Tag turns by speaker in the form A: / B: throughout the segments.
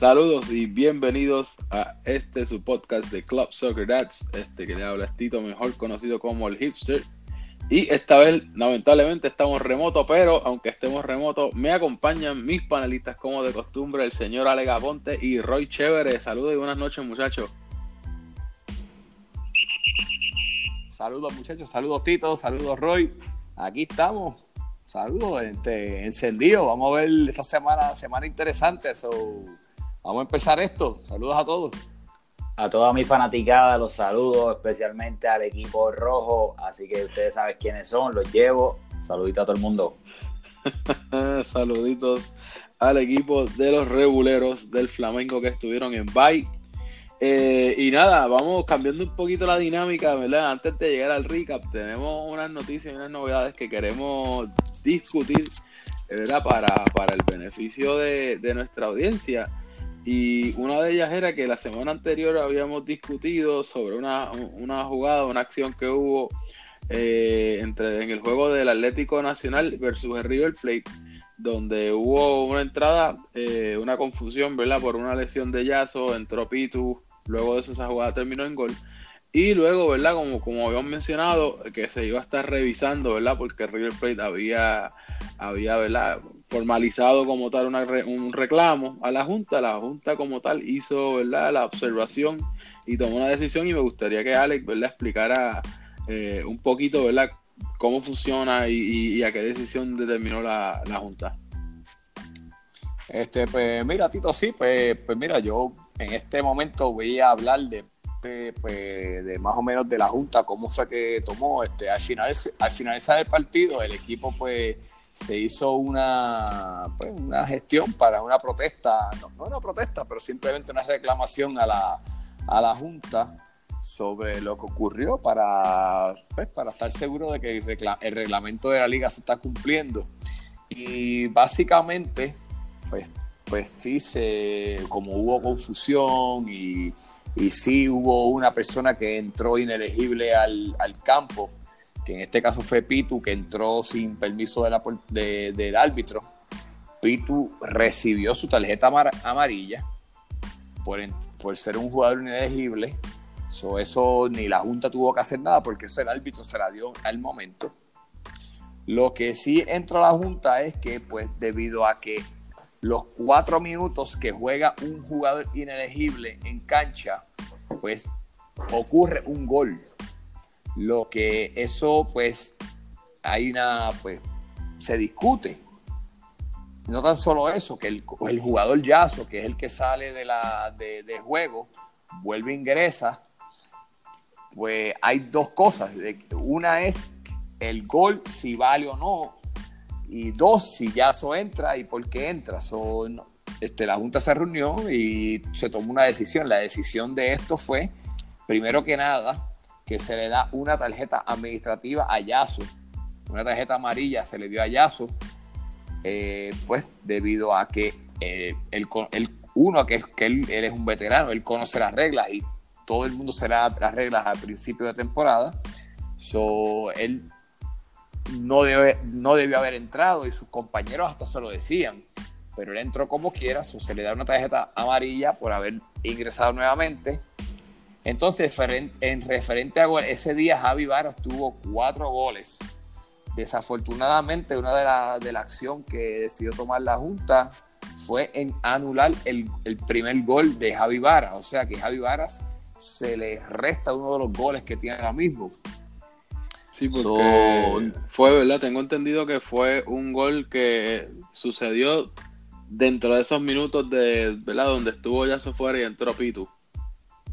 A: Saludos y bienvenidos a este su podcast de Club Soccer Dads, este que le habla Tito, mejor conocido como el hipster. Y esta vez, lamentablemente, estamos remoto, pero aunque estemos remoto, me acompañan mis panelistas como de costumbre, el señor Alega Ponte y Roy Chévere. Saludos y buenas noches, muchachos.
B: Saludos, muchachos, saludos Tito, saludos Roy. Aquí estamos. Saludos, este, encendido. Vamos a ver esta semana, semana interesante. So, Vamos a empezar esto. Saludos a todos.
C: A toda mi fanaticada los saludos, especialmente al equipo rojo. Así que ustedes saben quiénes son, los llevo. Saluditos a todo el mundo.
A: Saluditos al equipo de los reguleros del Flamengo que estuvieron en Bay. Eh, y nada, vamos cambiando un poquito la dinámica, ¿verdad? Antes de llegar al recap, tenemos unas noticias y unas novedades que queremos discutir, ¿verdad? Para, para el beneficio de, de nuestra audiencia. Y una de ellas era que la semana anterior habíamos discutido sobre una, jugada, una acción que hubo eh, entre, en el juego del Atlético Nacional versus el River Plate, donde hubo una entrada, eh, una confusión, ¿verdad? Por una lesión de Yazo, entró Pitu, luego de eso esa jugada terminó en gol. Y luego, ¿verdad? Como, como habíamos mencionado, que se iba a estar revisando, ¿verdad? Porque River Plate había, había ¿verdad? Formalizado como tal un reclamo a la Junta. La Junta como tal hizo ¿verdad? la observación y tomó una decisión y me gustaría que Alex ¿verdad? explicara eh, un poquito ¿verdad? cómo funciona y, a qué decisión determinó la, Junta.
B: Este, pues mira, Tito, sí, pues, pues mira, yo en este momento voy a hablar de, pues, de más o menos de la Junta, cómo fue que tomó, este, al, final, al finalizar el partido, el equipo pues se hizo una, pues, una gestión para una protesta, no, no, una protesta, pero simplemente una reclamación a la, a la Junta sobre lo que ocurrió para, pues, para estar seguro de que el, reglamento de la liga se está cumpliendo. Y básicamente, pues, pues sí, se, como hubo confusión y, y sí hubo una persona que entró inelegible al, al campo, que en este caso fue Pitu, que entró sin permiso del árbitro. Pitu recibió su tarjeta amarilla por, ser un jugador inelegible. eso ni la Junta tuvo que hacer nada porque el árbitro se la dio al momento. Lo que sí entra a la Junta es que, pues, debido a que los cuatro minutos que juega un jugador inelegible en cancha, pues ocurre un gol. Lo que eso, pues, hay una, pues, se discute. No tan solo eso, que el, jugador Yazo, que es el que sale de, la, de, juego, vuelve e ingresa, pues hay dos cosas. Una es el gol, si vale o no, y dos, si Yazo entra y por qué entra. son este, la Junta se reunió y se tomó una decisión. La decisión de esto fue, primero que nada, que se le da una tarjeta administrativa a Yaso. Una tarjeta amarilla se le dio a Yaso, eh, pues debido a que eh, el, uno, que, que él, es un veterano, él conoce las reglas y todo el mundo será las reglas al principio de temporada. So, él no, debe, no debió haber entrado y sus compañeros hasta se lo decían. Pero él entró como quiera, se le da una tarjeta amarilla por haber ingresado nuevamente entonces, en referente a ese día Javi Varas tuvo cuatro goles. Desafortunadamente, una de las de la acción que decidió tomar la Junta fue en anular el, primer gol de Javi Varas. O sea que Javi Varas se le resta uno de los goles que tiene ahora mismo.
A: Sí, porque fue, ¿verdad? Tengo entendido que fue un gol que sucedió dentro de esos minutos de, ¿verdad? Donde estuvo ya se fuera y entró Pitu.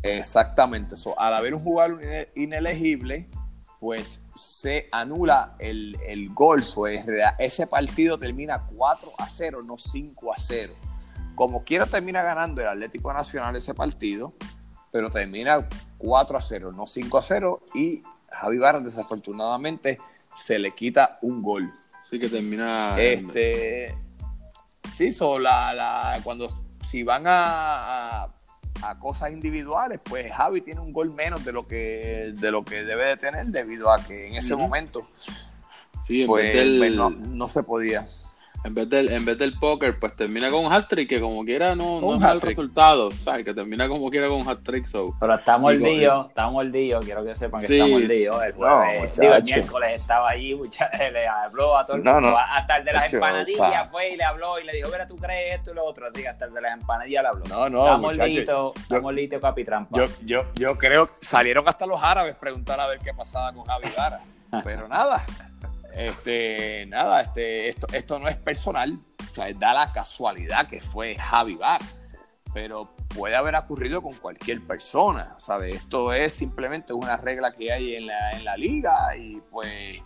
B: Exactamente. eso al haber un jugador inelegible, pues se anula el, el gol. ese partido termina 4 a 0, no 5 a 0. Como quiera termina ganando el Atlético Nacional ese partido, pero termina 4 a 0, no 5 a 0. Y Javi Barra desafortunadamente se le quita un gol.
A: Sí que termina.
B: Este. Sí, so, la, cuando si van a a cosas individuales, pues Javi tiene un gol menos de lo que, de lo que debe de tener debido a que en ese momento
A: sí,
B: pues, no, se podía.
A: En vez del, en vez del póker, pues termina con un hat-trick, que como quiera no, no es mal resultado, ¿sabes? Que termina como quiera con un hat-trick. So.
C: Pero está mordido, está mordido, quiero que sepan que está mordido. El jueves, digo, el miércoles estaba allí, le habló a todo el mundo, hasta el de las empanadillas fue y le habló y le dijo, mira, tú crees esto y lo otro, así hasta el de las empanadillas le habló.
B: No, no,
C: está mordito, está mordito capitrampa.
B: Yo, yo, yo creo, salieron hasta los árabes preguntar a ver qué pasaba con Javi Vara, pero nada. Este, nada, este, esto, esto no es personal, o sea, da la casualidad que fue Javi Bar, pero puede haber ocurrido con cualquier persona, ¿sabes? Esto es simplemente una regla que hay en la, en la liga y pues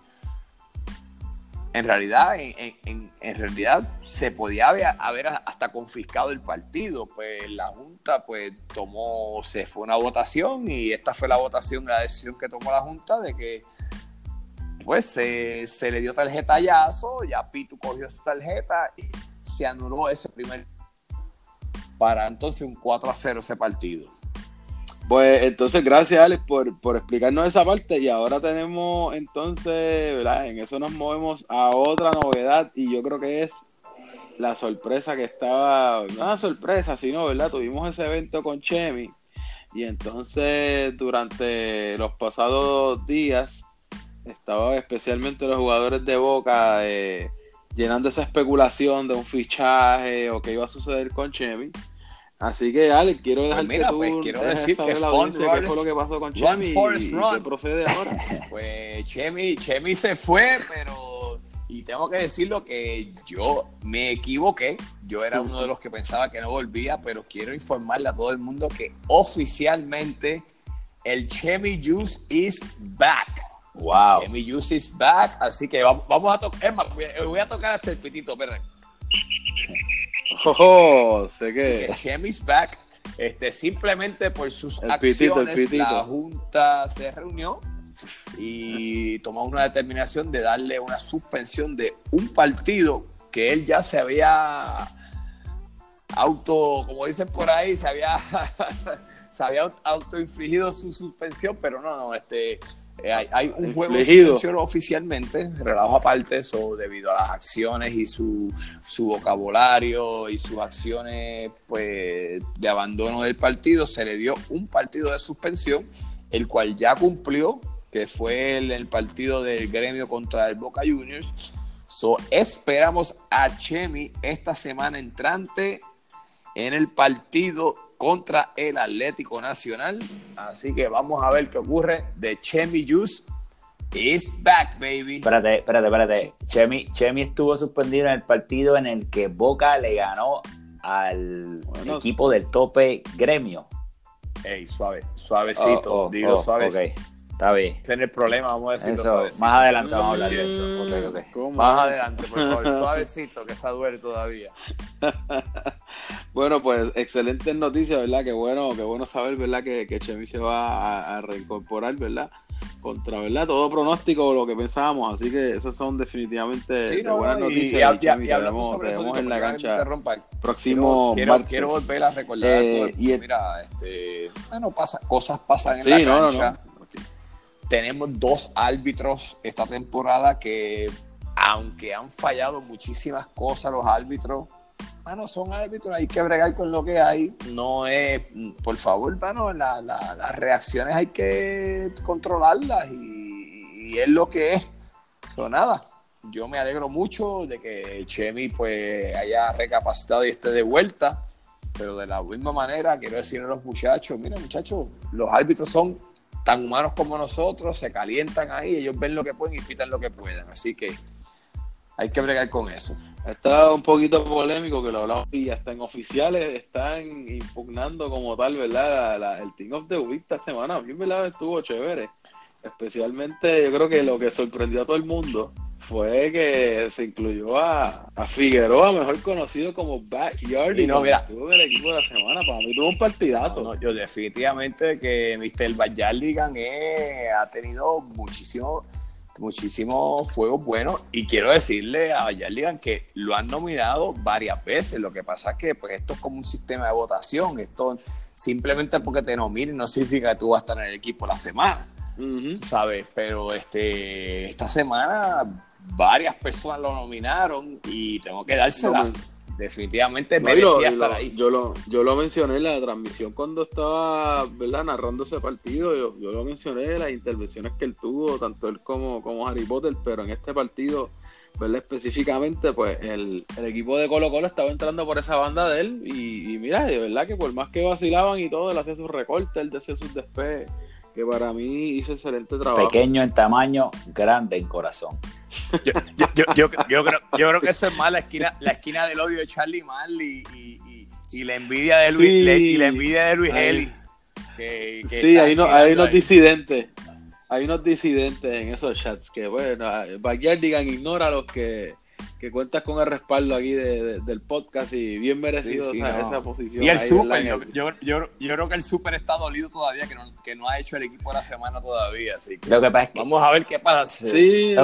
B: en realidad, en, realidad se podía haber, haber, hasta confiscado el partido, pues la Junta pues tomó, se fue una votación y esta fue la votación, la decisión que tomó la Junta de que pues se, le dio tarjetallazo, ya Pitu cogió su tarjeta y se anuló ese primer para entonces un 4 a 0 ese partido.
A: Pues entonces gracias Alex por, por explicarnos esa parte y ahora tenemos entonces, ¿verdad? En eso nos movemos a otra novedad y yo creo que es la sorpresa que estaba, no una sorpresa, sino, ¿verdad? Tuvimos ese evento con Chemi y entonces durante los pasados días estaba especialmente los jugadores de Boca eh, llenando esa especulación de un fichaje o qué iba a suceder con Chemi. Así que, Ale, quiero dejar
B: pues mira, pues, quiero decir que
A: qué fue lo que pasó con Chemi y, qué procede ahora.
B: pues Chemi, Chemi se fue, pero y tengo que decirlo que yo me equivoqué. Yo era uno de los que pensaba que no volvía, pero quiero informarle a todo el mundo que oficialmente el Chemi Juice is back.
C: Wow.
B: Chemi Juice is back. Así que vamos, a tocar. voy a tocar hasta el pitito, esperen.
A: Oh, sé que.
B: Chemi's back. Este, simplemente por sus acciones, la Junta se reunió y tomó una determinación de darle una suspensión de un partido que él ya se había auto, como dicen por ahí, se había, se había autoinfligido su suspensión, pero no, no, este, eh, hay, un juego de suspensión oficialmente, relajo aparte, eso debido a las acciones y su, su, vocabulario y sus acciones pues, de abandono del partido, se le dio un partido de suspensión, el cual ya cumplió, que fue el, el partido del gremio contra el Boca Juniors. So, esperamos a Chemi esta semana entrante en el partido contra el Atlético Nacional. Así que vamos a ver qué ocurre. De Chemi Juice is back, baby.
C: Espérate, espérate, espérate. Chemi, Chemi estuvo suspendido en el partido en el que Boca le ganó al equipo del tope gremio.
B: Ey, suave, suavecito, oh, oh, digo oh, suavecito.
C: Está bien.
B: Tener problemas, vamos a decirlo
C: eso, Más adelante vamos a hablar de eso. Okay, okay.
B: Más adelante, por favor, suavecito, que esa duele todavía.
A: bueno, pues excelentes noticias, ¿verdad? Qué bueno, qué bueno saber, ¿verdad? Que, que Chemi se va a, reincorporar, ¿verdad? Contra, ¿verdad? Todo pronóstico, lo que pensábamos. Así que esas son definitivamente buenas noticias.
B: Y, y, hablamos sobre eso,
A: en la cancha próximo
B: quiero,
A: martes.
B: Quiero volver a recordar eh, y mira, este, bueno, pasa, cosas pasan en la cancha. No, no tenemos dos árbitros esta temporada que, aunque han fallado muchísimas cosas los árbitros, bueno, son árbitros, hay que bregar con lo que hay. No es, por favor, bueno, las reacciones hay que controlarlas y, es lo que es. Eso nada. Yo me alegro mucho de que Chemi pues haya recapacitado y esté de vuelta, pero de la misma manera quiero decirle a los muchachos, mira muchachos, los árbitros son tan humanos como nosotros, se calientan ahí, ellos ven lo que pueden y pitan lo que pueden. Así que hay que bregar con eso.
A: Está un poquito polémico que lo hablamos y hasta en oficiales están impugnando como tal, ¿verdad? el Team of the Week esta semana. A mí, ¿verdad? Estuvo chévere. Especialmente yo creo que lo que sorprendió a todo el mundo fue que se incluyó a, a Figueroa, mejor conocido como Backyard.
B: Y no, mira,
A: tuvo el equipo de la semana. Para mí tuvo un partidazo.
B: yo definitivamente que Mr. Backyardigan eh, ha tenido muchísimo muchísimos juegos buenos y quiero decirle a Backyardigan que lo han nominado varias veces. Lo que pasa es que pues esto es como un sistema de votación. Esto simplemente porque te nominen no significa que tú vas a estar en el equipo la semana. ¿Sabes? Pero este esta semana varias personas lo nominaron y tengo que dársela. Definitivamente merecía estar ahí.
A: Yo lo, yo lo mencioné en la transmisión cuando estaba ¿verdad? narrando ese partido. Yo, yo lo mencioné, las intervenciones que él tuvo, tanto él como, como Harry Potter, pero en este partido ¿verdad? específicamente, pues el, equipo de Colo Colo estaba entrando por esa banda de él y, mira, de verdad que por más que vacilaban y todo, él hacía sus recortes, él hacía sus despejes, que para mí hizo excelente trabajo.
C: Pequeño en tamaño, grande en corazón.
B: Yo, creo, que eso es más la esquina, la esquina del odio de Charlie Marley y, la envidia de Luis, y la envidia de Luis Heli.
A: sí, hay, no, hay unos disidentes hay unos disidentes en esos chats que, bueno, Backyardigan ignora a los que que cuentas con el respaldo aquí del podcast y bien merecido esa, posición.
B: Y el Super, yo, yo, yo, creo que el Super está dolido todavía, que no, que no ha hecho el equipo de la semana todavía. Así que
C: lo que pasa es
B: que vamos a ver qué pasa.
A: Sí,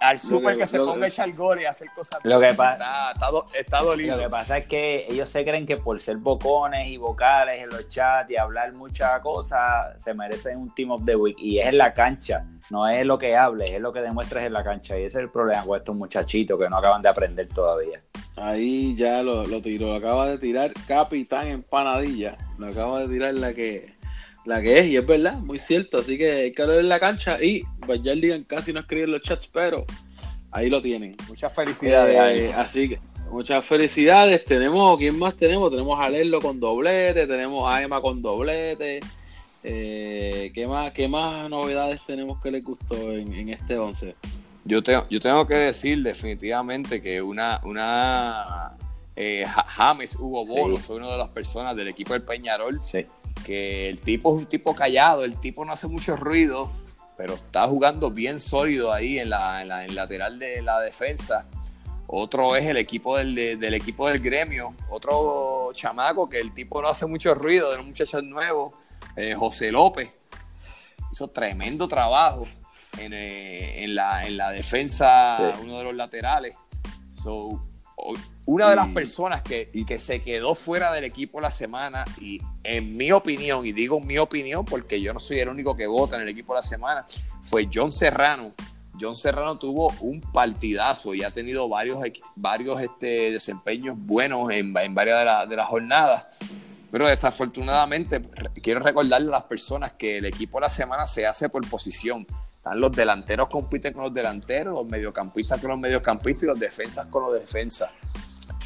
B: al, Super que, se ponga a echar gol y hacer cosas.
C: Lo que pasa,
B: está, está, dolido.
C: Lo que pasa es que ellos se creen que por ser bocones y vocales en los chats y hablar muchas cosas, se merecen un Team of the Week. Y es en la cancha no es lo que hables, es lo que demuestres en la cancha. Y ese es el problema con estos muchachitos que no acaban de aprender todavía.
A: Ahí ya lo, lo tiró, lo acaba de tirar Capitán Empanadilla. Lo acaba de tirar la que la que es, y es verdad, muy cierto. Así que hay que hablar en la cancha. Y pues ya el día casi no escriben los chats, pero ahí lo tienen.
B: Muchas felicidades.
A: Eh, así que muchas felicidades. Tenemos, ¿quién más tenemos? Tenemos a Lerlo con doblete, tenemos a Emma con doblete. Eh, ¿qué, más, ¿Qué más novedades tenemos que les gustó en, este 11?
B: Yo tengo, yo tengo que decir definitivamente que una, una eh, James Hugo Bono fue una de las personas del equipo del Peñarol. Que el tipo es un tipo callado, el tipo no hace mucho ruido, pero está jugando bien sólido ahí en la, en la lateral de la defensa. Otro es el equipo del, del, equipo del gremio, otro chamaco que el tipo no hace mucho ruido, de un muchacho nuevo eh, José López hizo tremendo trabajo en, eh, la, defensa, uno de los laterales. una de las personas que, que se quedó fuera del equipo la semana, y en mi opinión, y digo mi opinión porque yo no soy el único que vota en el equipo la semana, fue John Serrano. John Serrano tuvo un partidazo y ha tenido varios, varios este, desempeños buenos en, varias de, las jornadas. Pero desafortunadamente, quiero recordarle a las personas que el equipo de la semana se hace por posición. Están los delanteros compiten con los delanteros, los mediocampistas con los mediocampistas y los defensas con los defensas.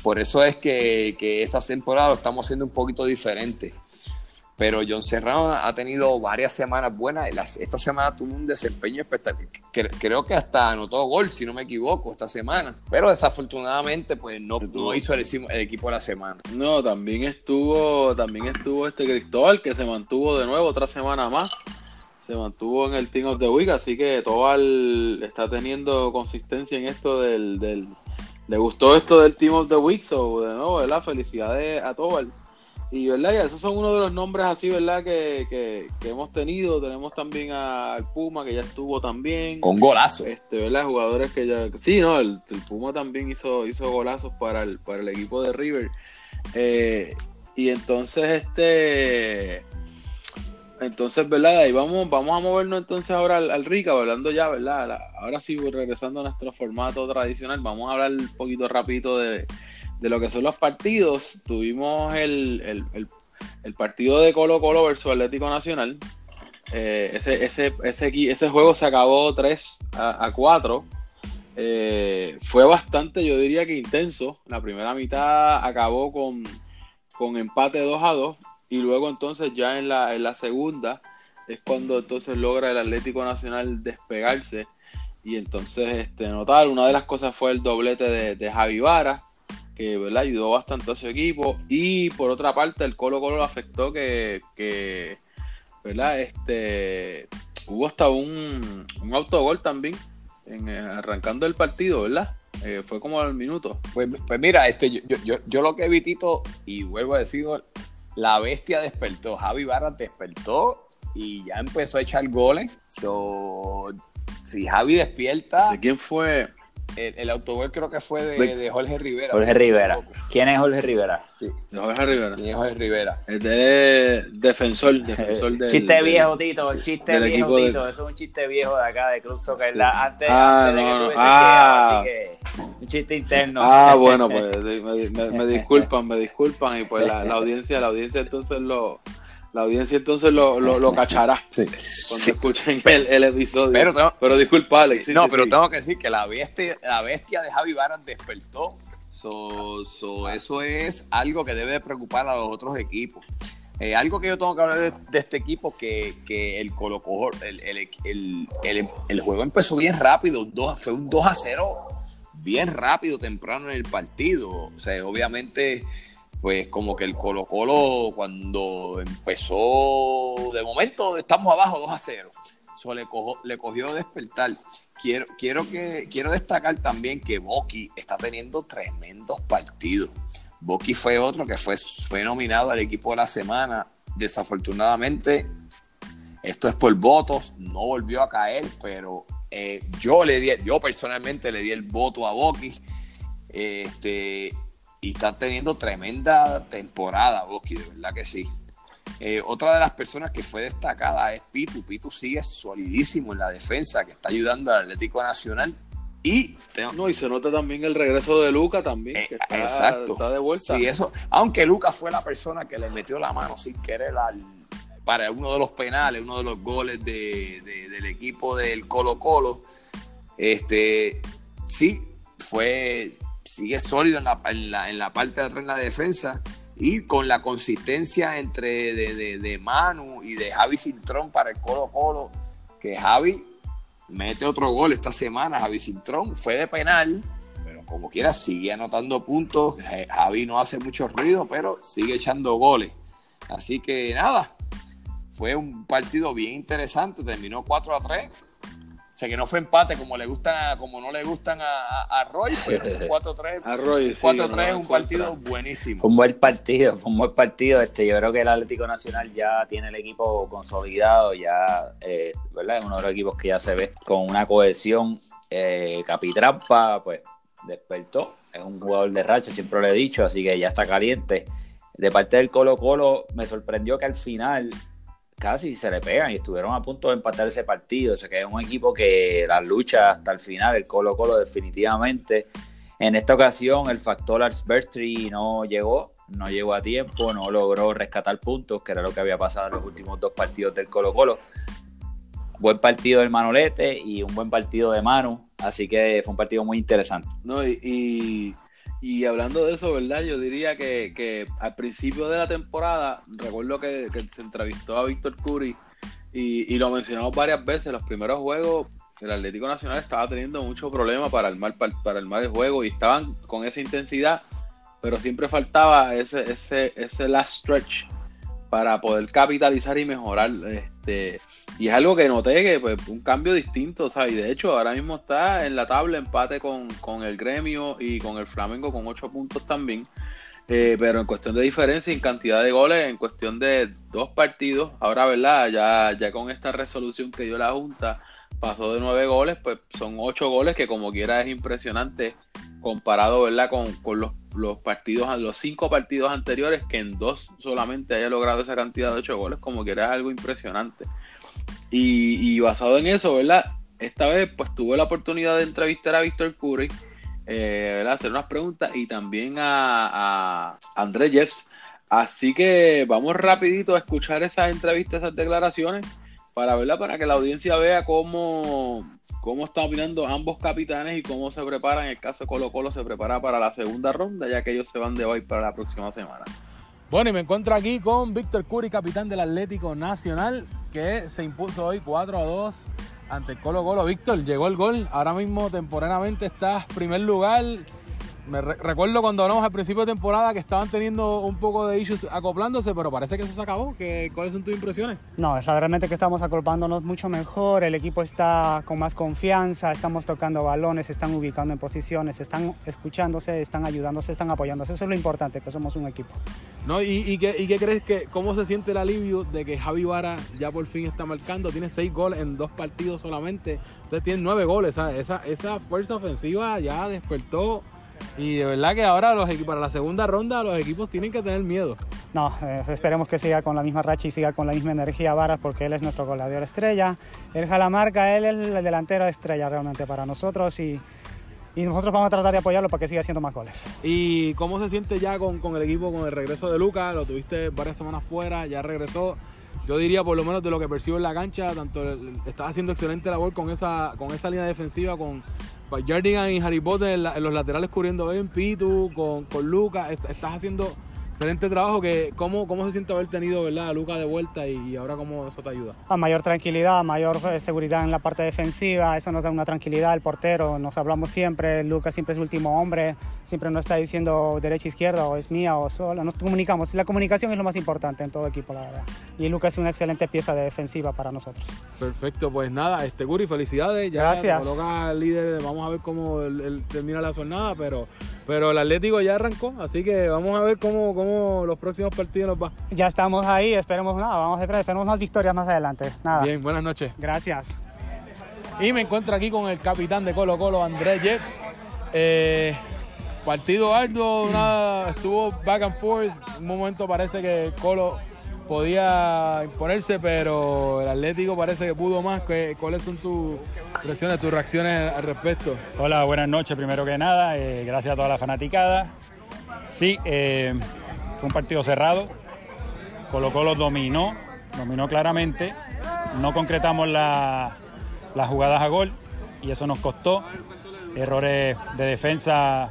B: Por eso es que, que esta temporada lo estamos haciendo un poquito diferente pero John Serrano ha tenido varias semanas buenas. Esta semana tuvo un desempeño espectacular. Creo que hasta anotó gol, si no me equivoco, esta semana. Pero desafortunadamente, pues no, hizo el, equipo de la semana.
A: No, también estuvo, también estuvo este Cristóbal, que se mantuvo de nuevo otra semana más. Se mantuvo en el Team of the Week, así que Tobal está teniendo consistencia en esto del, le gustó esto del Team of the Week, so de nuevo, ¿verdad? Felicidades a Tobal. Y verdad, ya esos son uno de los nombres así, ¿verdad? Que, que, hemos tenido. Tenemos también al Puma, que ya estuvo también.
B: Con golazo.
A: Este, ¿verdad? Jugadores que ya. Sí, no, el, Puma también hizo, hizo golazos para el, para el equipo de River. Eh, y entonces, este. Entonces, ¿verdad? Ahí vamos, vamos a movernos entonces ahora al, Rica, hablando ya, ¿verdad? Ahora sí, regresando a nuestro formato tradicional, vamos a hablar un poquito rapidito de, de lo que son los partidos, tuvimos el, partido de Colo Colo versus Atlético Nacional. Eh, ese, ese, ese, ese, juego se acabó 3 a, 4. Eh, fue bastante, yo diría que intenso. La primera mitad acabó con, con empate 2 a 2. Y luego entonces ya en la, en la segunda es cuando entonces logra el Atlético Nacional despegarse. Y entonces este, notar, una de las cosas fue el doblete de, de Javi Vara que ¿verdad? ayudó bastante a su equipo. Y por otra parte, el Colo Colo lo afectó que, que ¿verdad? Este, hubo hasta un, un autogol también en, eh, arrancando el partido, ¿verdad? Eh, fue como al minuto.
B: Pues, pues mira, este, yo, yo, yo, lo que vi, y vuelvo a decir, la bestia despertó. Javi Barra despertó y ya empezó a echar goles. So, si Javi despierta.
A: ¿De quién fue?
B: El, autogol creo que fue de, Jorge Rivera.
C: Jorge Rivera. ¿Quién es Jorge Rivera?
A: Jorge Rivera.
B: ¿Quién es Jorge Rivera?
A: El de defensor, defensor del,
C: Chiste viejo, Tito, chiste viejo, Tito. Eso es un chiste viejo de acá de Club Soccer. antes, ah, de que no, ah, así que un chiste interno.
A: Ah, bueno, pues me, disculpan, me disculpan y pues la, la audiencia, la audiencia entonces lo la audiencia entonces lo, lo, cachará cuando escuchen el, episodio. Pero, pero disculpa, Alex.
B: no, pero tengo que decir que la bestia, la bestia de Javi Baran despertó. So, eso es algo que debe preocupar a los otros equipos. Eh, algo que yo tengo que hablar de, este equipo que, que el Colo el, el, el, el, juego empezó bien rápido, fue un 2 a 0 bien rápido temprano en el partido. O sea, obviamente pues como que el Colo Colo cuando empezó, de momento estamos abajo 2 a 0. Eso le, le cogió despertar. Quiero, quiero, que, quiero destacar también que Boki está teniendo tremendos partidos. Boki fue otro que fue, fue nominado al equipo de la semana. Desafortunadamente, esto es por votos, no volvió a caer, pero eh, yo le di, yo personalmente le di el voto a Boki. Este, y está teniendo tremenda temporada, Boski, de verdad que sí. Eh, otra de las personas que fue destacada es Pitu. Pitu sigue solidísimo en la defensa, que está ayudando al Atlético Nacional. Y,
A: no, y se nota también el regreso de Luca también, que está, exacto. está de vuelta.
B: Sí, eso, aunque Luca fue la persona que le metió la mano sin querer para uno de los penales, uno de los goles del equipo del Colo Colo, este, sí, fue sigue sólido en la, en la, parte de atrás de la defensa y con la consistencia entre de, Manu y de Javi Cintrón para el Colo Colo, que Javi mete otro gol esta semana, Javi Cintrón fue de penal, pero como quiera sigue anotando puntos, Javi no hace mucho ruido, pero sigue echando goles. Así que nada, fue un partido bien interesante, terminó 4 a 3 sea, que no fue empate como le gusta, como no le gustan a, a, Roy, pues 4-3. 4-3 es un partido buenísimo.
C: Fue un buen partido, fue un buen partido. Este, yo creo que el Atlético Nacional ya tiene el equipo consolidado, ya, eh, ¿verdad? Es uno de los equipos que ya se ve con una cohesión. Eh, Capitrampa, pues, despertó. Es un jugador de racha, siempre lo he dicho, así que ya está caliente. De parte del Colo Colo, me sorprendió que al final casi se le pegan y estuvieron a punto de empatar ese partido. O sea que es un equipo que la lucha hasta el final, el Colo Colo definitivamente. En esta ocasión el factor Ars no llegó, no llegó a tiempo, no logró rescatar puntos, que era lo que había pasado en los últimos dos partidos del Colo Colo. Buen partido del Manolete y un buen partido de Manu, así que fue un partido muy interesante.
A: No, y hablando de eso, ¿verdad? Yo diría que, al principio de la temporada, recuerdo que, se entrevistó a Víctor Curry y, lo mencionamos varias veces. Los primeros juegos, el Atlético Nacional estaba teniendo mucho problema para armar, para, para el juego y estaban con esa intensidad, pero siempre faltaba ese, ese, ese last stretch para poder capitalizar y mejorar. Este, y es algo que noté que pues un cambio distinto, ¿sabes? Y de hecho ahora mismo está en la tabla empate con, el gremio y con el Flamengo con 8 puntos también. Eh, pero en cuestión de diferencia, en cantidad de goles, en cuestión de dos partidos, ahora, ¿verdad? Ya, ya con esta resolución que dio la Junta, pasó de nueve goles, pues son ocho goles que como quiera es impresionante comparado, ¿verdad? Con, con los los partidos, los cinco partidos anteriores, que en dos solamente haya logrado esa cantidad de ocho goles, como que era algo impresionante. Y, basado en eso, ¿verdad? Esta vez pues tuve la oportunidad de entrevistar a Víctor Curry, eh, ¿verdad? hacer unas preguntas y también a, a André Jeffs. Así que vamos rapidito a escuchar esas entrevistas, esas declaraciones, para verla, para que la audiencia vea cómo, cómo están opinando ambos capitanes y cómo se preparan. En el caso de Colo Colo se prepara para la segunda ronda, ya que ellos se van de hoy para la próxima semana.
D: Bueno, y me encuentro aquí con Víctor Curi, capitán del Atlético Nacional, que se impuso hoy 4 a 2 ante Colo Colo. Víctor, llegó el gol. Ahora mismo temporalmente estás primer lugar. Me recuerdo cuando hablamos al principio de temporada que estaban teniendo un poco de issues acoplándose, pero parece que eso se acabó. ¿Cuáles son tus impresiones?
E: No, es realmente que estamos acoplándonos mucho mejor, el equipo está con más confianza, estamos tocando balones, están ubicando en posiciones, están escuchándose, están ayudándose, están apoyándose. Eso es lo importante, que somos un equipo.
D: ¿No? ¿Y, qué, crees que, cómo se siente el alivio de que Javi Vara ya por fin está marcando? Tiene seis goles en dos partidos solamente, entonces tiene nueve goles. Esa, esa fuerza ofensiva ya despertó y de verdad que ahora los equipos, para la segunda ronda los equipos tienen que tener miedo.
E: No, eh, esperemos que siga con la misma racha y siga con la misma energía Varas porque él es nuestro goleador estrella. Él la marca, él es el delantero estrella realmente para nosotros y, y, nosotros vamos a tratar de apoyarlo para que siga haciendo más goles.
D: ¿Y cómo se siente ya con, con el equipo, con el regreso de Lucas? Lo tuviste varias semanas fuera, ya regresó yo diría por lo menos de lo que percibo en la cancha, tanto está haciendo excelente labor con esa, con esa línea defensiva, con Jardigan y Harry Potter en, los laterales cubriendo bien, Pitu, con, con Lucas, estás haciendo excelente trabajo. Que, ¿cómo, ¿Cómo se siente haber tenido ¿verdad? a Luca de vuelta y, ahora cómo eso te ayuda?
E: A mayor tranquilidad, mayor eh, seguridad en la parte defensiva, eso nos da una tranquilidad al portero, nos hablamos siempre, Lucas siempre es el último hombre, siempre nos está diciendo derecha, izquierda, o es mía o solo, nos comunicamos. La comunicación es lo más importante en todo equipo, la verdad. Y Lucas es una excelente pieza de defensiva para nosotros.
D: Perfecto, pues nada, este Guri, felicidades. Ya
E: Gracias.
D: Coloca líder, vamos a ver cómo termina la jornada, pero pero el Atlético ya arrancó, así que vamos a ver cómo, cómo los próximos partidos nos va.
E: Ya estamos ahí, esperemos nada, vamos a esperar, esperemos más victorias más adelante. Nada.
D: Bien, buenas noches.
E: Gracias.
D: Y me encuentro aquí con el capitán de Colo Colo, Andrés Jeffs. Eh, partido arduo, estuvo back and forth. Un momento parece que Colo podía imponerse, pero el Atlético parece que pudo más. ¿Cuáles son tus impresiones, tus reacciones al respecto?
F: Hola, buenas noches primero que nada. Eh, gracias a toda la fanaticada. Sí, eh, fue un partido cerrado. Colo Colo dominó, dominó claramente. No concretamos las jugadas a gol y eso nos costó. Errores de defensa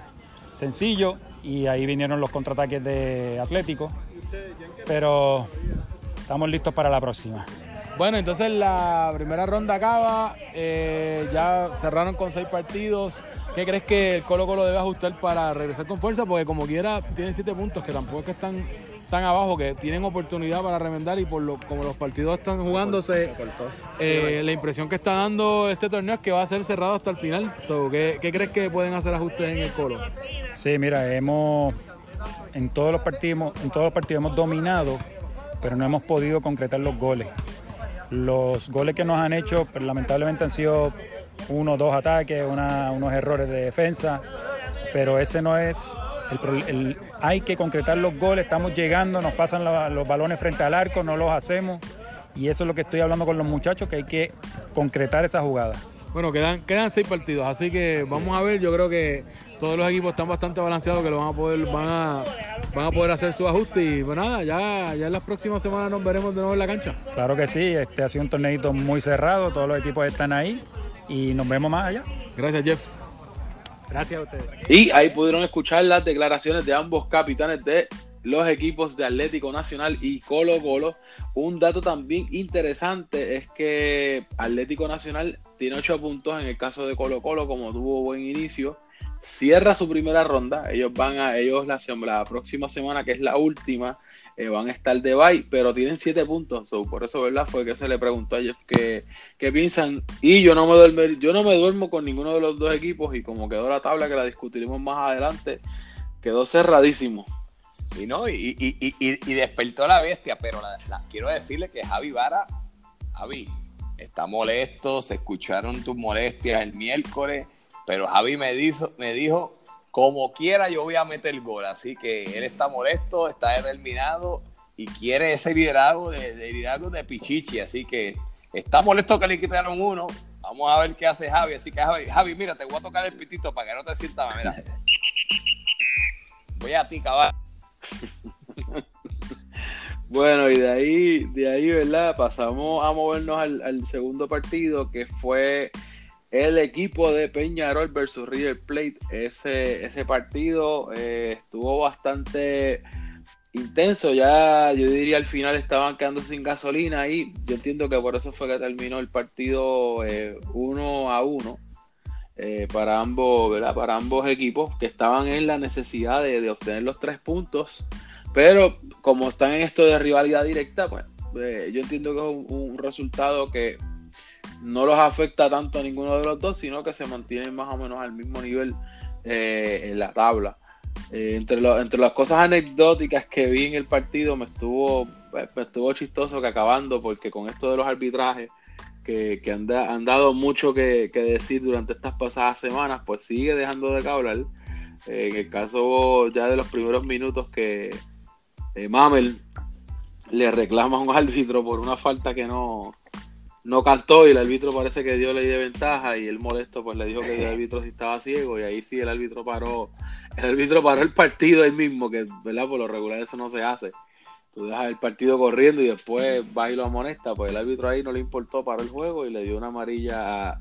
F: sencillos y ahí vinieron los contraataques de Atlético pero estamos listos para la próxima.
D: Bueno, entonces la primera ronda acaba, eh, ya cerraron con seis partidos. ¿Qué crees que el Colo Colo debe ajustar para regresar con fuerza? Porque como quiera tienen siete puntos, que tampoco es que están tan abajo, que tienen oportunidad para remendar y por lo como los partidos están jugándose, eh, la impresión que está dando este torneo es que va a ser cerrado hasta el final. ¿qué, ¿Qué crees que pueden hacer ajustes en el Colo?
F: Sí, mira, hemos en todos los partidos, en todos los partidos hemos dominado, pero no hemos podido concretar los goles. Los goles que nos han hecho, pues, lamentablemente han sido uno dos ataques, unos errores de defensa, pero ese no es el, hay que concretar los goles, estamos llegando, nos pasan los balones frente al arco, no los hacemos y eso es lo que estoy hablando con los muchachos, que hay que concretar esa jugada.
D: Bueno, quedan, quedan seis partidos, así que vamos a ver, yo creo que todos los equipos están bastante balanceados que lo van a poder, van a, van a poder hacer su ajuste y pues nada, ya, ya en las próximas semanas nos veremos de nuevo en la cancha.
F: Claro que sí, este ha sido un torneito muy cerrado, todos los equipos están ahí y nos vemos más allá.
D: Gracias Jeff.
F: Gracias a ustedes.
A: Y ahí pudieron escuchar las declaraciones de ambos capitanes de los equipos de Atlético Nacional y Colo Colo. Un dato también interesante es que Atlético Nacional tiene 8 puntos en el caso de Colo Colo, como tuvo buen inicio. Cierra su primera ronda. Ellos van a, ellos la, próxima semana, que es la última, eh, van a estar de bye, pero tienen 7 puntos. por eso, ¿verdad? Fue que se le preguntó a Jeff qué, piensan. Y yo no me duermo, yo no me duermo con ninguno de los dos equipos. Y como quedó la tabla, que la discutiremos más adelante, quedó cerradísimo.
B: Y, no, y, y, despertó la bestia, pero quiero decirle que Javi Vara, Javi, está molesto, se escucharon tus molestias el miércoles, pero Javi me dijo, me dijo, como quiera yo voy a meter el gol, así que él está molesto, está determinado y quiere ese liderazgo de, liderazgo de Pichichi, así que está molesto que le quitaron uno, vamos a ver qué hace Javi, así que Javi, Javi mira, te voy a tocar el pitito para que no te sientas mal, mira. Voy a ti, caballo.
A: bueno, y de ahí, de ahí, ¿verdad? Pasamos a movernos al, segundo partido, que fue el equipo de Peñarol versus River Plate. Ese, ese partido eh, estuvo bastante intenso. Ya yo diría al final estaban quedando sin gasolina y yo entiendo que por eso fue que terminó el partido eh, uno a uno. eh, para ambos, ¿verdad? Para ambos equipos que estaban en la necesidad de, obtener los tres puntos. Pero como están en esto de rivalidad directa, pues eh, yo entiendo que es un, resultado que no los afecta tanto a ninguno de los dos, sino que se mantienen más o menos al mismo nivel en la tabla. entre, entre las cosas anecdóticas que vi en el partido, me estuvo, pues, me estuvo chistoso que acabando, porque con esto de los arbitrajes, que, han, dado mucho que, decir durante estas pasadas semanas, pues sigue dejando de hablar. Eh, en el caso ya de los primeros minutos que eh, Mamel le reclama a un árbitro por una falta que no, no cantó y el árbitro parece que dio ley de ventaja y él molesto pues le dijo que el árbitro sí estaba ciego y ahí sí el árbitro paró el árbitro paró el partido ahí mismo que verdad por lo regular eso no se hace tú dejas el partido corriendo y después vas y lo amonesta, pues el árbitro ahí no le importó para el juego y le dio una amarilla a,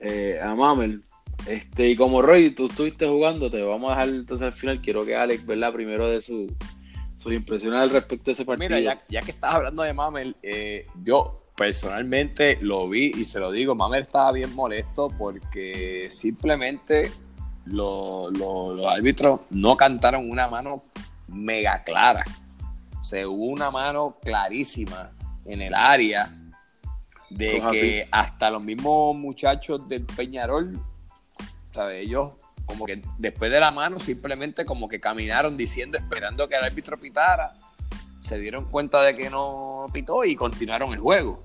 A: eh, a Mamel. Este, y como Roy, tú estuviste jugando, te vamos a dejar entonces al final. Quiero que Alex, ¿verdad? Primero de su, sus impresiones al respecto de ese partido.
B: Mira, ya, que estás hablando de Mamel, eh, yo personalmente lo vi y se lo digo, Mamel estaba bien molesto porque simplemente los árbitros no cantaron una mano mega clara se hubo una mano clarísima en el área de que hasta los mismos muchachos del Peñarol, ¿sabes? ellos como que después de la mano simplemente como que caminaron diciendo, esperando que el árbitro pitara, se dieron cuenta de que no pitó y continuaron el juego.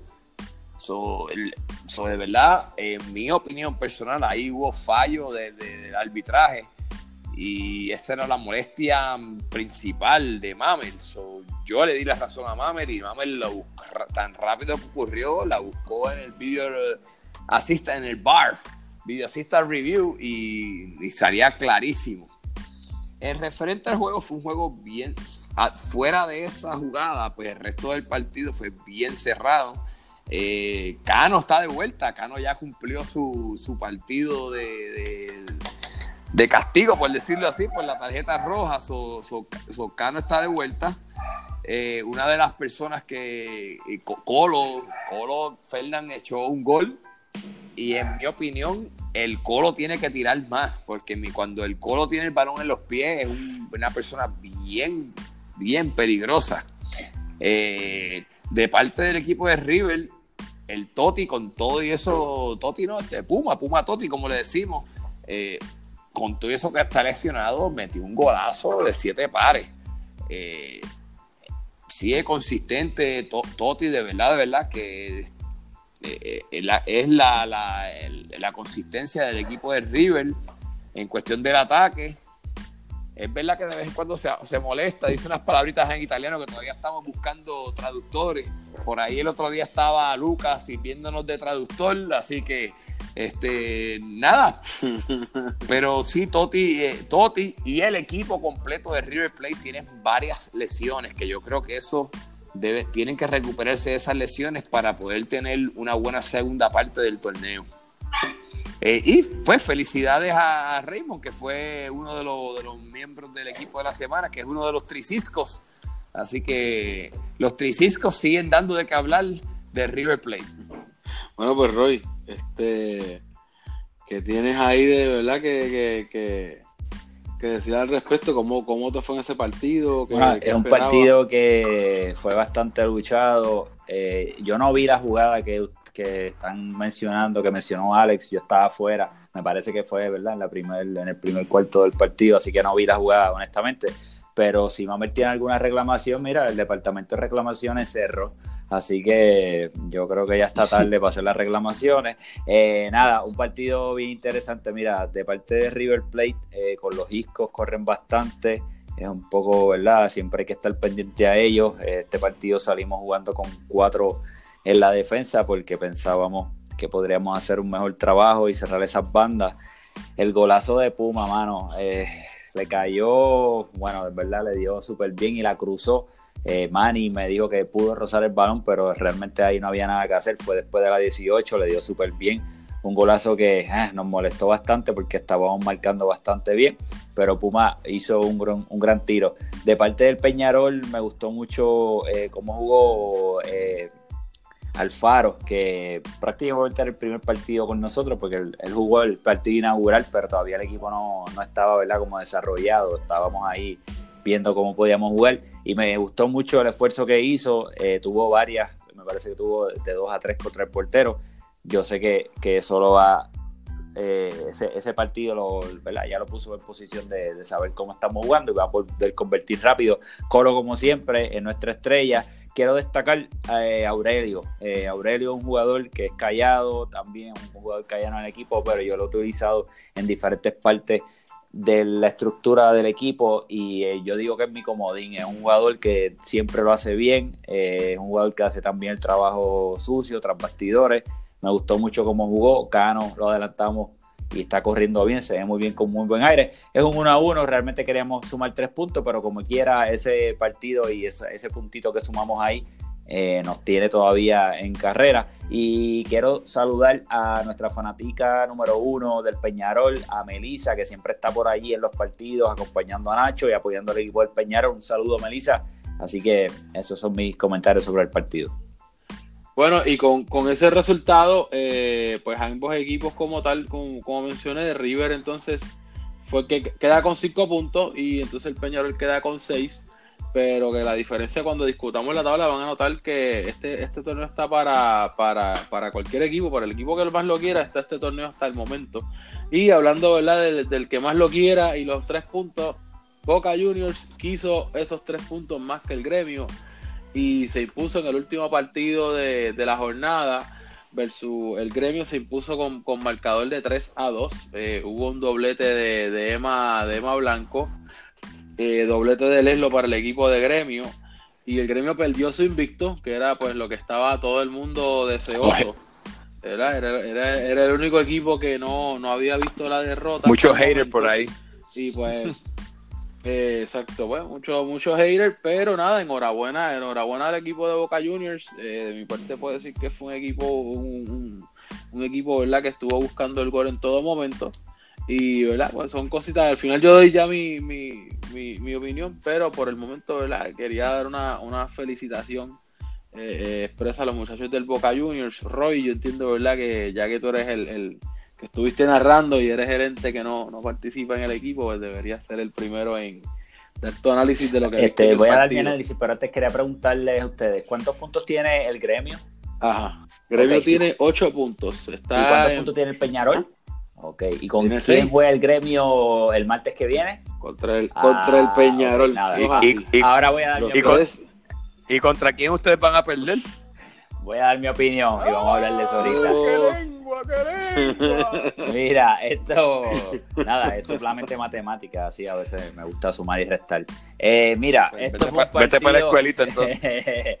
B: So, de verdad, en mi opinión personal, ahí hubo fallo del arbitraje y esa era la molestia principal de Mamel. yo le di la razón a Mamel y Mamel tan rápido que ocurrió, la buscó en el video asista en el bar, video asista review y, salía clarísimo. El referente al juego fue un juego bien, fuera de esa jugada, pues el resto del partido fue bien cerrado. Eh, Cano está de vuelta, Cano ya cumplió su, partido de de castigo, por decirlo así, por la tarjeta roja. So, Cano está de vuelta. Eh, una de las personas que eh, Colo, Colo Fernán echó un gol y en mi opinión el Colo tiene que tirar más porque cuando el Colo tiene el balón en los pies es una persona bien, bien peligrosa. Eh, de parte del equipo de River, el Toti con todo y eso, Toti no, este Puma, Puma Toti como le decimos, con todo eso que está lesionado, metió un golazo de siete pares. Eh, sigue consistente Toti, de verdad, de verdad, que eh, eh, es la, la, consistencia del equipo de River en cuestión del ataque. Es verdad que de vez en cuando se, se, molesta, dice unas palabritas en italiano que todavía estamos buscando traductores. Por ahí el otro día estaba Lucas sirviéndonos de traductor, así que este, nada. Pero sí, Toti, eh, Toti y el equipo completo de River Plate tienen varias lesiones, que yo creo que eso tienen que recuperarse de esas lesiones para poder tener una buena segunda parte del torneo. Eh, y pues felicidades a Raymond, que fue uno de los, miembros del equipo de la semana, que es uno de los triciscos. Así que los triciscos siguen dando de qué hablar de River Plate.
A: Bueno, pues Roy, este que tienes ahí de verdad que, que, decir al respecto, cómo, cómo te fue en ese partido.
C: es un partido que fue bastante luchado. Eh, yo no vi la jugada que, que están mencionando, que mencionó Alex, yo estaba afuera, me parece que fue, ¿verdad? En, la primer, en el primer cuarto del partido, así que no vi la jugada, honestamente. Pero si Mamer tiene alguna reclamación, mira, el departamento de reclamaciones cerró Así que yo creo que ya está tarde para hacer las reclamaciones. Eh, nada, un partido bien interesante. Mira, de parte de River Plate, eh, con los discos corren bastante. Es un poco, ¿verdad? Siempre hay que estar pendiente a ellos. Este partido salimos jugando con cuatro en la defensa porque pensábamos que podríamos hacer un mejor trabajo y cerrar esas bandas. El golazo de Puma, mano, eh, le cayó, bueno, de verdad le dio súper bien y la cruzó eh, Manny me dijo que pudo rozar el balón, pero realmente ahí no había nada que hacer. Fue después de la 18, le dio súper bien. Un golazo que eh, nos molestó bastante porque estábamos marcando bastante bien, pero Puma hizo un gran, tiro. De parte del Peñarol me gustó mucho eh, cómo jugó Alfaro, que prácticamente era el primer partido con nosotros, porque él, jugó el partido inaugural, pero todavía el equipo no, estaba ¿verdad? como desarrollado, estábamos ahí viendo cómo podíamos jugar y me gustó mucho el esfuerzo que hizo, eh, tuvo varias, me parece que tuvo de 2 a 3 contra el portero, yo sé que, que eso lo va eh, ese, partido lo, ya lo puso en posición de, saber cómo estamos jugando y va a poder convertir rápido. Coro, como siempre, en nuestra estrella. Quiero destacar a eh, Aurelio. Eh, Aurelio es un jugador que es callado, también un jugador callado en el equipo, pero yo lo he utilizado en diferentes partes de la estructura del equipo y yo digo que es mi comodín, es un jugador que siempre lo hace bien, es un jugador que hace también el trabajo sucio tras bastidores, me gustó mucho cómo jugó. Cano lo adelantamos y está corriendo bien, se ve muy bien con muy buen aire. Es un 1 a 1, realmente queríamos sumar tres puntos, pero como quiera, ese partido y ese, puntito que sumamos ahí eh, nos tiene todavía en carrera. Y quiero saludar a nuestra fanática número uno del Peñarol, a Melisa, que siempre está por allí en los partidos acompañando a Nacho y apoyando al equipo del Peñarol. Un saludo, Melisa. Así que esos son mis comentarios sobre el partido.
A: Bueno, y con, ese resultado, eh, pues ambos equipos como tal, como, mencioné, de River entonces fue que queda con 5 puntos y entonces el Peñarol queda con 6, pero que la diferencia cuando discutamos la tabla van a notar que este, este torneo está para, para, cualquier equipo, para el equipo que más lo quiera, está este torneo hasta el momento. Y hablando ¿verdad? Del, del que más lo quiera y los 3 puntos, Boca Juniors quiso esos 3 puntos más que el gremio y se impuso en el último partido de, la jornada versus el gremio se impuso con, marcador de 3 a 2. Eh, hubo un doblete de, Emma, de Emma Blanco, eh, doblete de Leslo para el equipo de gremio. Y el gremio perdió su invicto, que era pues lo que estaba todo el mundo deseoso. Era, era, el único equipo que no, no había visto la derrota.
B: Muchos haters por ahí.
A: Y pues eh, exacto, bueno, muchos mucho haters, pero nada, enhorabuena, enhorabuena al equipo de Boca Juniors. Eh, de mi parte puedo decir que fue un equipo, un, equipo, ¿verdad? Que estuvo buscando el gol en todo momento. Y, ¿verdad? Pues son cositas. Al final yo doy ya mi, mi, mi, opinión, pero por el momento, ¿verdad? Quería dar una, una felicitación eh, expresa a los muchachos del Boca Juniors. Roy, yo entiendo, ¿verdad? Que ya que tú eres el que estuviste narrando y eres gerente que no, no participa en el equipo, pues deberías ser el primero en dar tu análisis de lo que
C: este, Voy a dar mi análisis, pero antes quería preguntarles a ustedes, ¿cuántos puntos tiene el gremio?
A: Ajá, gremio tiene ocho puntos. Está
C: ¿Y cuántos puntos tiene el Peñarol? Ok, ¿y con quién fue el gremio el martes que viene?
A: Contra el, contra el ah, Peñarol.
C: ahora voy a dar
B: mi ¿Y contra quién ustedes van a perder?
C: Voy a dar mi opinión y vamos a hablar de eso ahorita. Oh. Mira, esto, nada, es solamente matemática, así a veces me gusta sumar y restar. Eh, mira, esto
B: vete, para la escuelita entonces.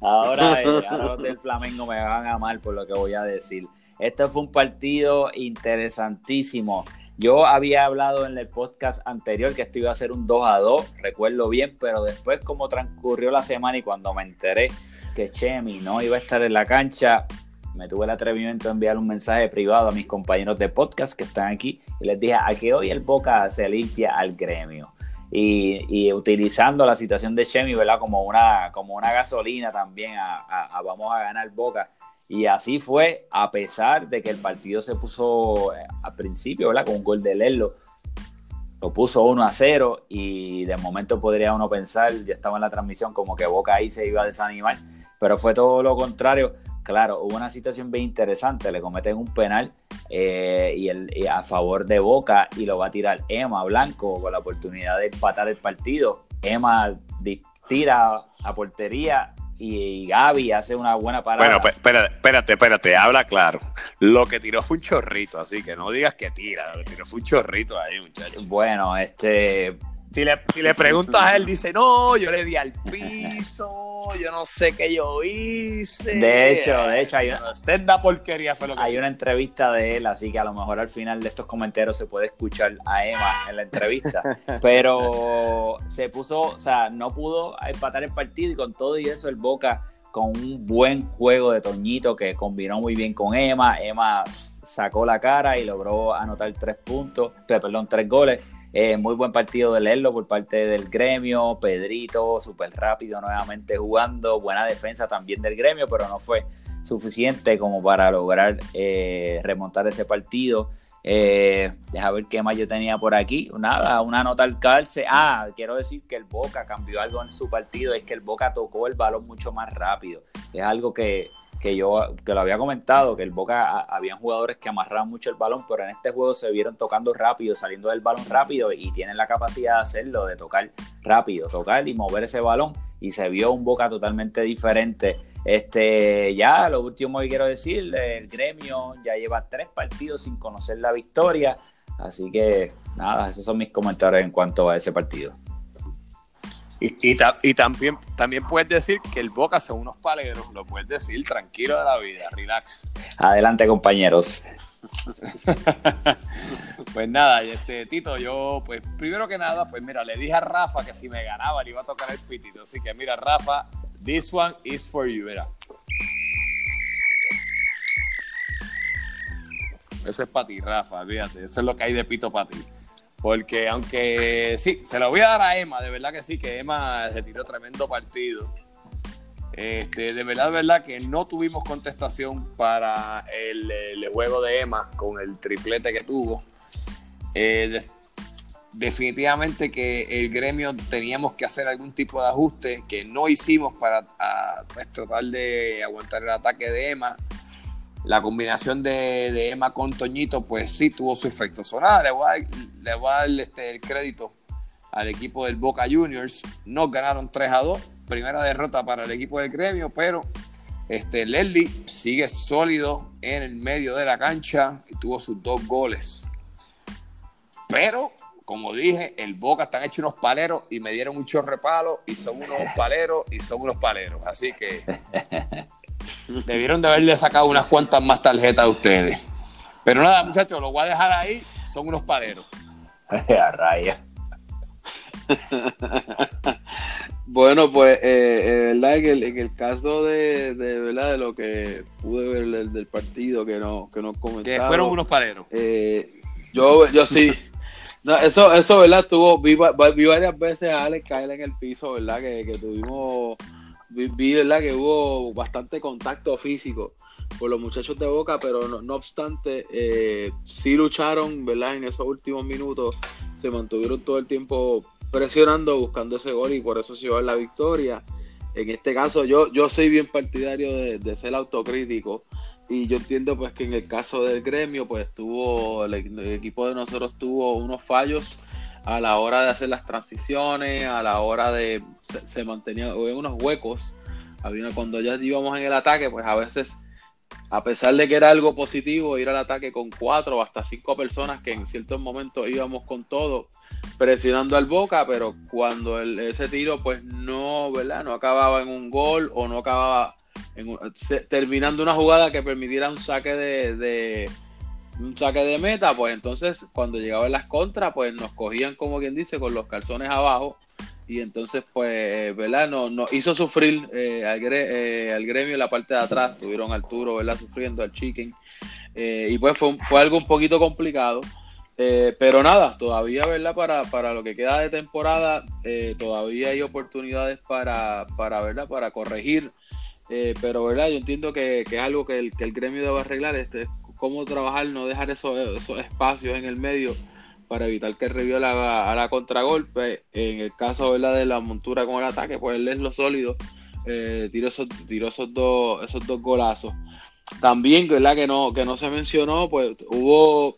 C: ahora, eh, ahora los del Flamengo me van a amar por lo que voy a decir. Esto fue un partido interesantísimo. Yo había hablado en el podcast anterior que esto iba a ser un 2 a 2, recuerdo bien, pero después como transcurrió la semana y cuando me enteré que Chemi no iba a estar en la cancha, me tuve el atrevimiento de enviar un mensaje privado a mis compañeros de podcast que están aquí y les dije a que hoy el Boca se limpia al gremio. Y, utilizando la situación de Chemi, ¿verdad? Como una, como una gasolina también a, vamos a ganar Boca. Y así fue, a pesar de que el partido se puso eh, al principio, ¿verdad? Con un gol de Lerlo. Lo puso 1 a 0 y de momento podría uno pensar, yo estaba en la transmisión, como que Boca ahí se iba a desanimar, pero fue todo lo contrario claro, hubo una situación bien interesante, le cometen un penal eh, y, el, a favor de Boca y lo va a tirar Emma Blanco con la oportunidad de empatar el partido. Emma tira a portería y Gaby hace una buena parada.
B: Bueno, espérate, espérate, espérate, habla claro. Lo que tiró fue un chorrito, así que no digas que tira, lo que tiró fue un chorrito ahí, muchachos.
C: Bueno, este,
B: si le, si le preguntas a él, dice, no, yo le di al piso, yo no sé qué yo hice.
C: De hecho, de hecho, hay
B: una senda porquería fue lo que
C: Hay una entrevista de él, así que a lo mejor al final de estos comentarios se puede escuchar a Emma en la entrevista. Pero se puso, o sea, no pudo empatar el partido y con todo y eso el Boca con un buen juego de Toñito que combinó muy bien con Emma. Emma sacó la cara y logró anotar tres puntos, perdón, tres goles Eh, muy buen partido de leerlo por parte del gremio, Pedrito, súper rápido nuevamente jugando, buena defensa también del gremio, pero no fue suficiente como para lograr eh, remontar ese partido. Eh, deja ver qué más yo tenía por aquí. Nada, una nota al calce. Ah, quiero decir que el Boca cambió algo en su partido, es que el Boca tocó el balón mucho más rápido. Es algo que, que yo que lo había comentado, que el Boca habían jugadores que amarraban mucho el balón, pero en este juego se vieron tocando rápido, saliendo del balón rápido y tienen la capacidad de hacerlo, de tocar rápido, tocar y mover ese balón y se vio un Boca totalmente diferente. Este, ya lo último que quiero decir, el gremio ya lleva tres partidos sin conocer la victoria, así que nada, esos son mis comentarios en cuanto a ese partido.
B: Y, y, también, también puedes decir que el Boca son unos paleros, lo puedes decir tranquilo de la vida, relax.
C: Adelante, compañeros.
B: pues nada, este Tito, yo, pues primero que nada, pues mira, le dije a Rafa que si me ganaba le iba a tocar el pitito. Así que mira, Rafa, this one is for you, mira. Eso es para ti, Rafa, fíjate, eso es lo que hay de pito para ti. Porque aunque sí, se lo voy a dar a Emma, de verdad que sí, que Emma se tiró tremendo partido. Este, de verdad, de verdad que no tuvimos contestación para el, juego de Emma con el triplete que tuvo. Eh, definitivamente que el gremio teníamos que hacer algún tipo de ajuste que no hicimos para pues, tratar de aguantar el ataque de Emma la combinación de, Emma con Toñito, pues sí tuvo su efecto. sonado. le voy a dar, este, el crédito al equipo del Boca Juniors. Nos ganaron 3 a 2. Primera derrota para el equipo del gremio, pero este, Leslie sigue sólido en el medio de la cancha y tuvo sus dos goles. Pero, como dije, el Boca están hechos unos paleros y me dieron un chorrepalo y son unos paleros y son unos paleros. Así que Debieron de haberle sacado unas cuantas más tarjetas a ustedes. Pero nada, muchachos, lo voy a dejar ahí. Son unos pareros.
C: a raya.
A: bueno, pues, eh, eh verdad, en el, en el caso de, de, ¿verdad? de lo que pude ver del, partido que no, que no
B: Que fueron unos pareros.
A: Eh, yo, yo sí. No, eso, eso, ¿verdad? Tuvo, vi, varias veces a Alex caer en el piso, ¿verdad? Que, que tuvimos vi, ¿verdad? que hubo bastante contacto físico con los muchachos de Boca, pero no, obstante, eh, sí lucharon, ¿verdad? En esos últimos minutos, se mantuvieron todo el tiempo presionando, buscando ese gol y por eso se llevó la victoria. En este caso, yo, yo soy bien partidario de, ser autocrítico y yo entiendo pues que en el caso del gremio, pues tuvo, el equipo de nosotros tuvo unos fallos a la hora de hacer las transiciones, a la hora de se, se mantenía unos huecos. Había cuando ya íbamos en el ataque, pues a veces, a pesar de que era algo positivo, ir al ataque con cuatro o hasta cinco personas, que en ciertos momentos íbamos con todo, presionando al Boca, pero cuando ese tiro, pues no, ¿verdad? No acababa en un gol o no acababa en terminando una jugada que permitiera un saque de un saque de meta, pues entonces cuando llegaban las contras, pues nos cogían, como quien dice, con los calzones abajo. Y entonces, pues, ¿verdad? Nos, no hizo sufrir eh, eh, al, gremio en la parte de atrás. Tuvieron Arturo, ¿verdad? Sufriendo al Chicken. Eh, y pues fue, fue algo un poquito complicado. pero nada, todavía, ¿verdad? Para, para lo que queda de temporada, todavía hay oportunidades para, para, ¿verdad? Para corregir. pero, ¿verdad? Yo entiendo que, que es algo que el, que el gremio debe arreglar. Este, cómo trabajar, no dejar esos, espacios en el medio para evitar que el revio haga, a la contragolpe. En el caso de la montura con el ataque, pues él es lo sólido. Eh, tiró, esos, dos, golazos. También, ¿verdad? Que no, que no se mencionó, pues hubo,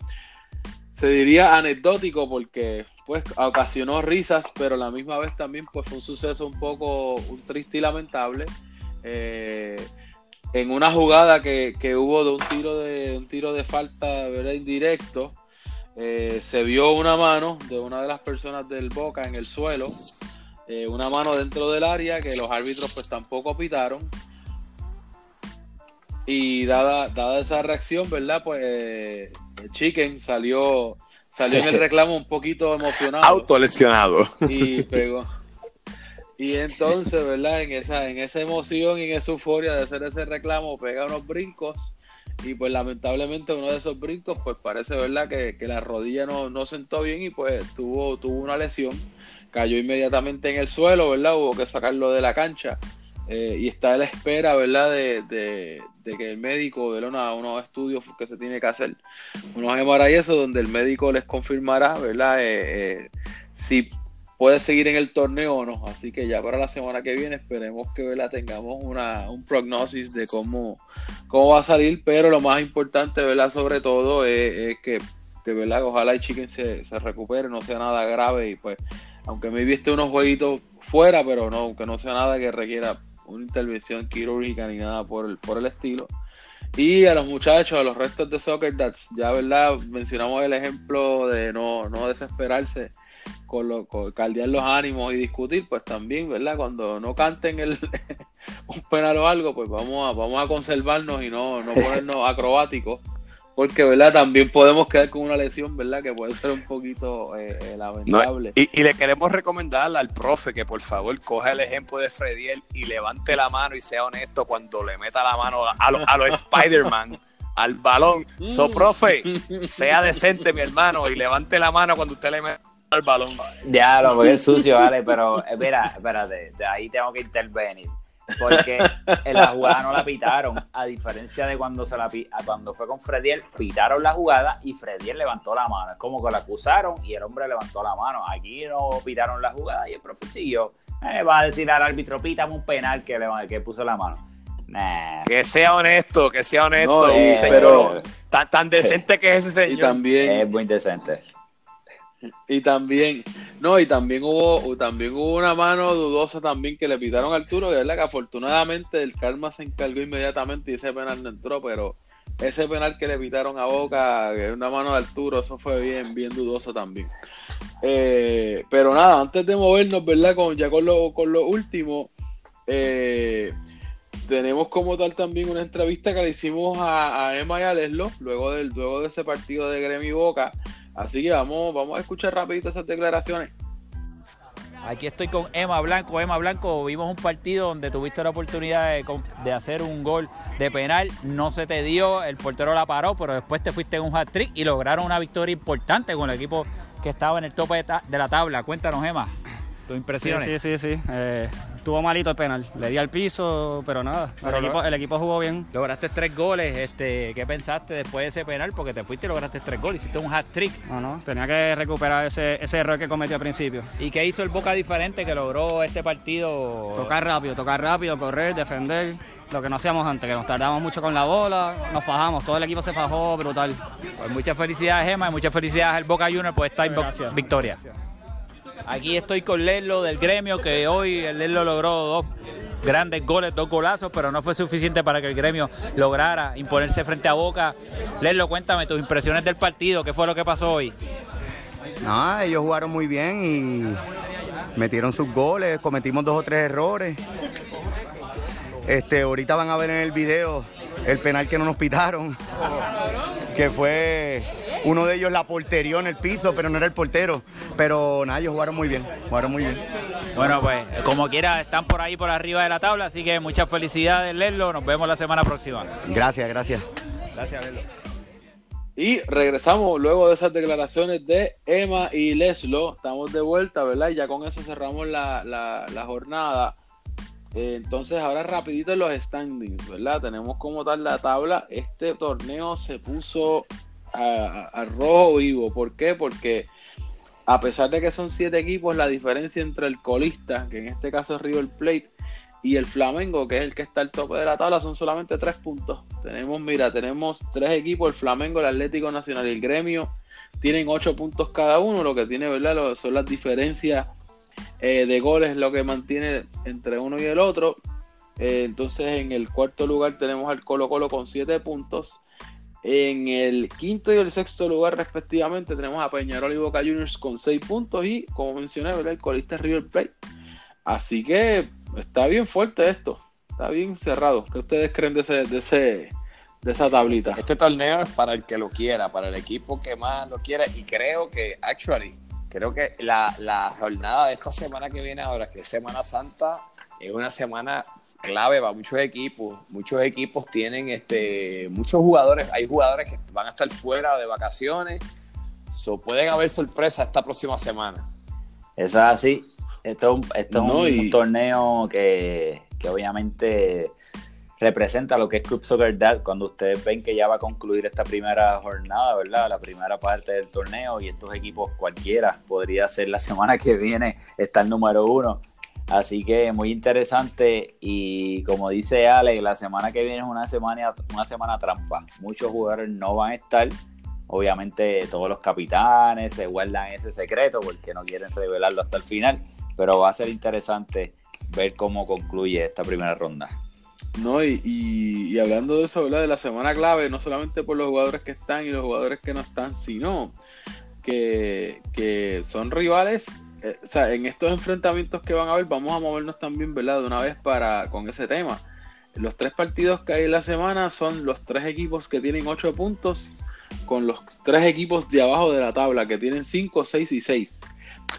A: se diría anecdótico porque pues ocasionó risas, pero a la misma vez también pues fue un suceso un poco triste y lamentable. Eh, en una jugada que, hubo de un tiro de un tiro de falta ¿verdad? indirecto eh, se vio una mano de una de las personas del Boca en el suelo eh, una mano dentro del área que los árbitros pues tampoco pitaron. Y dada, dada esa reacción verdad pues eh, Chicken salió salió en el reclamo un poquito emocionado.
B: Autolesionado.
A: Y pegó y entonces, ¿verdad? En esa, en esa emoción y en esa euforia de hacer ese reclamo, pega unos brincos y pues lamentablemente uno de esos brincos pues parece verdad que, la rodilla no, no, sentó bien y pues tuvo, tuvo una lesión, cayó inmediatamente en el suelo, ¿verdad? Hubo que sacarlo de la cancha eh, y está a la espera, ¿verdad? De, de, que el médico dé unos estudios que se tiene que hacer, unos MRI eso donde el médico les confirmará, ¿verdad? Eh, eh, si puede seguir en el torneo o no. Así que ya para la semana que viene esperemos que tengamos una, un prognosis de cómo, cómo va a salir, pero lo más importante, ¿verdad? Sobre todo es, que, que, ¿verdad? Ojalá el Chicken se, se recupere, no sea nada grave y pues, aunque me viste unos jueguitos fuera, pero no, aunque no sea nada que requiera una intervención quirúrgica ni nada por el, por el estilo. Y a los muchachos, a los restos de Soccer Dads, ya verdad, mencionamos el ejemplo de no, no desesperarse con, lo, caldear los ánimos y discutir, pues también, ¿verdad? Cuando no canten el, un penal o algo, pues vamos a, vamos a conservarnos y no, no ponernos acrobáticos, porque, ¿verdad? También podemos quedar con una lesión, ¿verdad? Que puede ser un poquito eh, eh, lamentable.
B: y, le queremos recomendar al profe que por favor coja el ejemplo de Frediel y levante la mano y sea honesto cuando le meta la mano a, a los Spider-Man. al balón. So, mm. profe, sea decente, mi hermano, y levante la mano cuando usted le meta el balón.
C: Ya, lo porque es sucio, vale, pero espera, espérate, de ahí tengo que intervenir. Porque en la jugada no la pitaron, a diferencia de cuando se la cuando fue con Frediel, pitaron la jugada y Frediel levantó la mano. Es como que la acusaron y el hombre levantó la mano. Aquí no pitaron la jugada y el profe siguió. Eh, va a decir al árbitro, pítame un penal que, le, que puso la mano.
B: Que sea honesto, que sea honesto. pero tan, tan decente que es ese señor.
A: Y también,
C: es muy decente.
A: Y también, no, y también hubo, también hubo una mano dudosa también que le pitaron a Arturo, que verdad que afortunadamente el karma se encargó inmediatamente y ese penal no entró, pero ese penal que le pitaron a Boca, que es una mano de Arturo, eso fue bien, bien dudoso también. Eh, pero nada, antes de movernos, ¿verdad? Con, ya con lo, con lo último, eh, tenemos como tal también una entrevista que le hicimos a, Emma y a Leslo, luego, del, luego de ese partido de Gremi Boca. Así que vamos, vamos a escuchar rapidito esas declaraciones.
G: Aquí estoy con Emma Blanco. Emma Blanco, vimos un partido donde tuviste la oportunidad de, hacer un gol de penal. No se te dio, el portero la paró, pero después te fuiste en un hat-trick y lograron una victoria importante con el equipo que estaba en el tope de, la tabla. Cuéntanos, Emma, tus impresiones.
E: Sí, sí, sí. sí. Eh, Estuvo malito el penal. Le di al piso, pero nada. el, equipo, jugó bien.
G: Lograste tres goles. Este, ¿Qué pensaste después de ese penal? Porque te fuiste y lograste tres goles. Hiciste un hat trick.
E: No, no. Tenía que recuperar ese, ese error que cometió al principio.
G: ¿Y qué hizo el Boca diferente que logró este partido?
E: Tocar rápido, tocar rápido, correr, defender lo que no hacíamos antes, que nos tardamos mucho con la bola, nos fajamos, todo el equipo se fajó brutal.
G: Pues muchas felicidades, Gemma, y muchas felicidades al Boca Juniors por esta victoria. Aquí estoy con Lelo del gremio, que hoy el Lelo logró dos grandes goles, dos golazos, pero no fue suficiente para que el gremio lograra imponerse frente a Boca. Lelo, cuéntame tus impresiones del partido, ¿qué fue lo que pasó hoy?
H: No, ellos jugaron muy bien y metieron sus goles, cometimos dos o tres errores. Este, ahorita van a ver en el video el penal que no nos pitaron, que fue uno de ellos la porterió en el piso, pero no era el portero. Pero nada, ellos jugaron muy bien, jugaron muy bien.
G: Bueno, pues como quiera, están por ahí por arriba de la tabla, así que muchas felicidades, Lerlo. Nos vemos la semana próxima.
H: Gracias, gracias.
G: Gracias, Lerlo.
A: Y regresamos luego de esas declaraciones de Emma y Leslo. Estamos de vuelta, ¿verdad? Y ya con eso cerramos la, la, jornada. Eh, entonces, ahora rapidito en los standings, ¿verdad? Tenemos como tal la tabla. Este torneo se puso a, rojo vivo. ¿Por qué? Porque a pesar de que son siete equipos, la diferencia entre el colista, que en este caso es River Plate, y el Flamengo, que es el que está al tope de la tabla, son solamente tres puntos. Tenemos, mira, tenemos tres equipos, el Flamengo, el Atlético Nacional y el Gremio, tienen ocho puntos cada uno, lo que tiene, ¿verdad? son las diferencias eh, de goles, lo que mantiene entre uno y el otro. Eh, entonces, en el cuarto lugar tenemos al Colo Colo con siete puntos. En el quinto y el sexto lugar, respectivamente, tenemos a Peñarol y Boca Juniors con 6 puntos y, como mencioné, el colista River Plate. Así que está bien fuerte esto, está bien cerrado. ¿Qué ustedes creen de, ese, de, ese, de esa tablita?
B: Este torneo es para el que lo quiera, para el equipo que más lo quiera y creo que, actually, creo que la, la jornada de esta semana que viene ahora, que es Semana Santa, es una semana clave para muchos equipos. Muchos equipos tienen este, muchos jugadores, hay jugadores que van a estar fuera de vacaciones. So, pueden haber sorpresas esta próxima semana.
C: Eso es así. Esto, es un, torneo que, que, obviamente representa lo que es Club Soccer Dad cuando ustedes ven que ya va a concluir esta primera jornada, ¿verdad? La primera parte del torneo y estos equipos cualquiera podría ser la semana que viene estar número uno. Así que muy interesante y como dice Ale, la semana que viene es una semana, una semana trampa. Muchos jugadores no van a estar. Obviamente todos los capitanes se guardan ese secreto porque no quieren revelarlo hasta el final, pero va a ser interesante ver cómo concluye esta primera ronda.
A: No, y, hablando de eso. De la semana clave, no solamente por los jugadores que están y los jugadores que no están, sino que, son rivales. Eh, en estos enfrentamientos que van a haber, vamos a movernos también, ¿verdad? De una vez para con ese tema. Los tres partidos que hay en la semana son los tres equipos que tienen ocho puntos, con los tres equipos de abajo de la tabla que tienen cinco, seis y seis.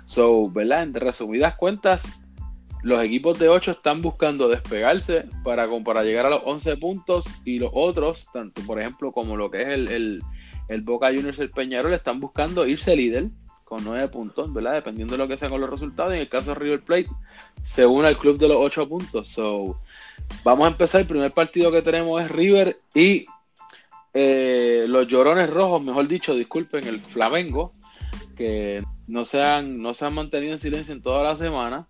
A: So, ¿verdad? En resumidas cuentas, los equipos de 8 están buscando despegarse para, para llegar a los 11 puntos y los otros, tanto por ejemplo como lo que es el, el, Boca Juniors el Peñarol, están buscando irse líder con 9 puntos, ¿verdad? Dependiendo de lo que sean los resultados. En el caso de River Plate, se une al club de los 8 puntos. So, vamos a empezar. El primer partido que tenemos es River y eh, los llorones rojos, mejor dicho, disculpen, el Flamengo, que no se han, no se han mantenido en silencio en toda la semana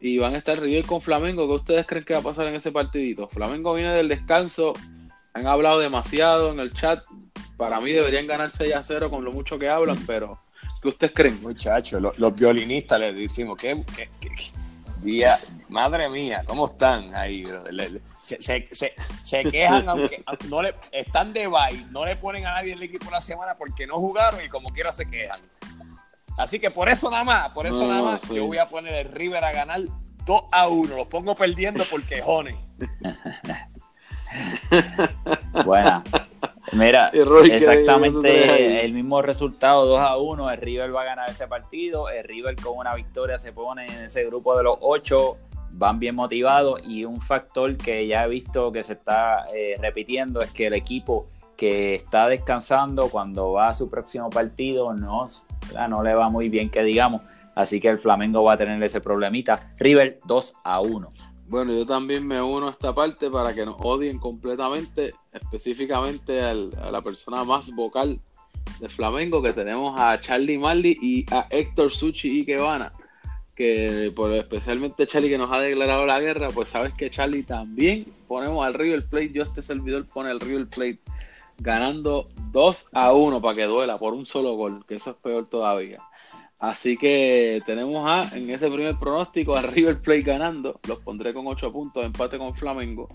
A: y van a estar River con Flamengo. ¿Qué ustedes creen que va a pasar en ese partidito? Flamengo viene del descanso, han hablado demasiado en el chat. Para mí deberían ganar 6 a 0 con lo mucho que hablan, pero ¿qué ustedes creen?
B: Muchachos, los, violinistas les decimos que, día, madre mía, ¿cómo están ahí? Se, se, quejan, aunque no le, están de bye, no le ponen a nadie el equipo la semana porque no jugaron y como quiera se quejan. Así que por eso nada más, por eso nada más, yo voy a poner el River a ganar 2 a 1. Los pongo perdiendo por quejones.
C: Buena. Mira, exactamente el mismo resultado, 2 a 1. El River va a ganar ese partido. El River con una victoria se pone en ese grupo de los 8. Van bien motivados. Y un factor que ya he visto que se está eh, repitiendo es que el equipo que está descansando cuando va a su próximo partido no, no le va muy bien que digamos. Así que el Flamengo va a tener ese problemita. River 2 a 1.
A: Bueno, yo también me uno a esta parte para que nos odien completamente, específicamente a la persona más vocal del Flamengo, que tenemos a Charlie Marley y a Héctor Suchi y Quevana, que por especialmente Charlie que nos ha declarado la guerra, pues sabes que Charlie también ponemos al River Plate, yo este servidor pone al River Plate ganando 2 a 1 para que duela por un solo gol, que eso es peor todavía. Así que tenemos a, en ese primer pronóstico a River Plate ganando, los pondré con 8 puntos, empate con Flamengo.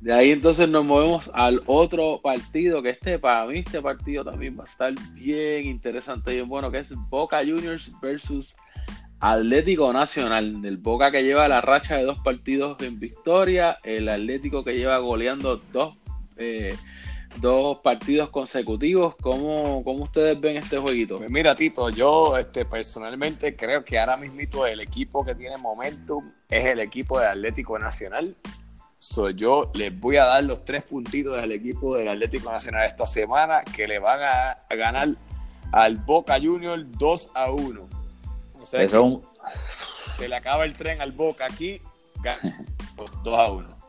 A: De ahí entonces nos movemos al otro partido, que este para mí este partido también va a estar bien interesante y bien bueno, que es Boca Juniors versus Atlético Nacional, el Boca que lleva la racha de dos partidos en victoria, el Atlético que lleva goleando dos eh, dos partidos consecutivos. ¿Cómo, ¿Cómo, ustedes ven este jueguito?
B: Pues mira, Tito, yo este, personalmente creo que ahora mismo el equipo que tiene momentum es el equipo de Atlético Nacional. So, yo les voy a dar los tres puntitos del equipo del Atlético Nacional esta semana que le van a, ganar al Boca Junior 2 a 1.
C: Eso...
B: Se le acaba el tren al Boca aquí, 2 a 1.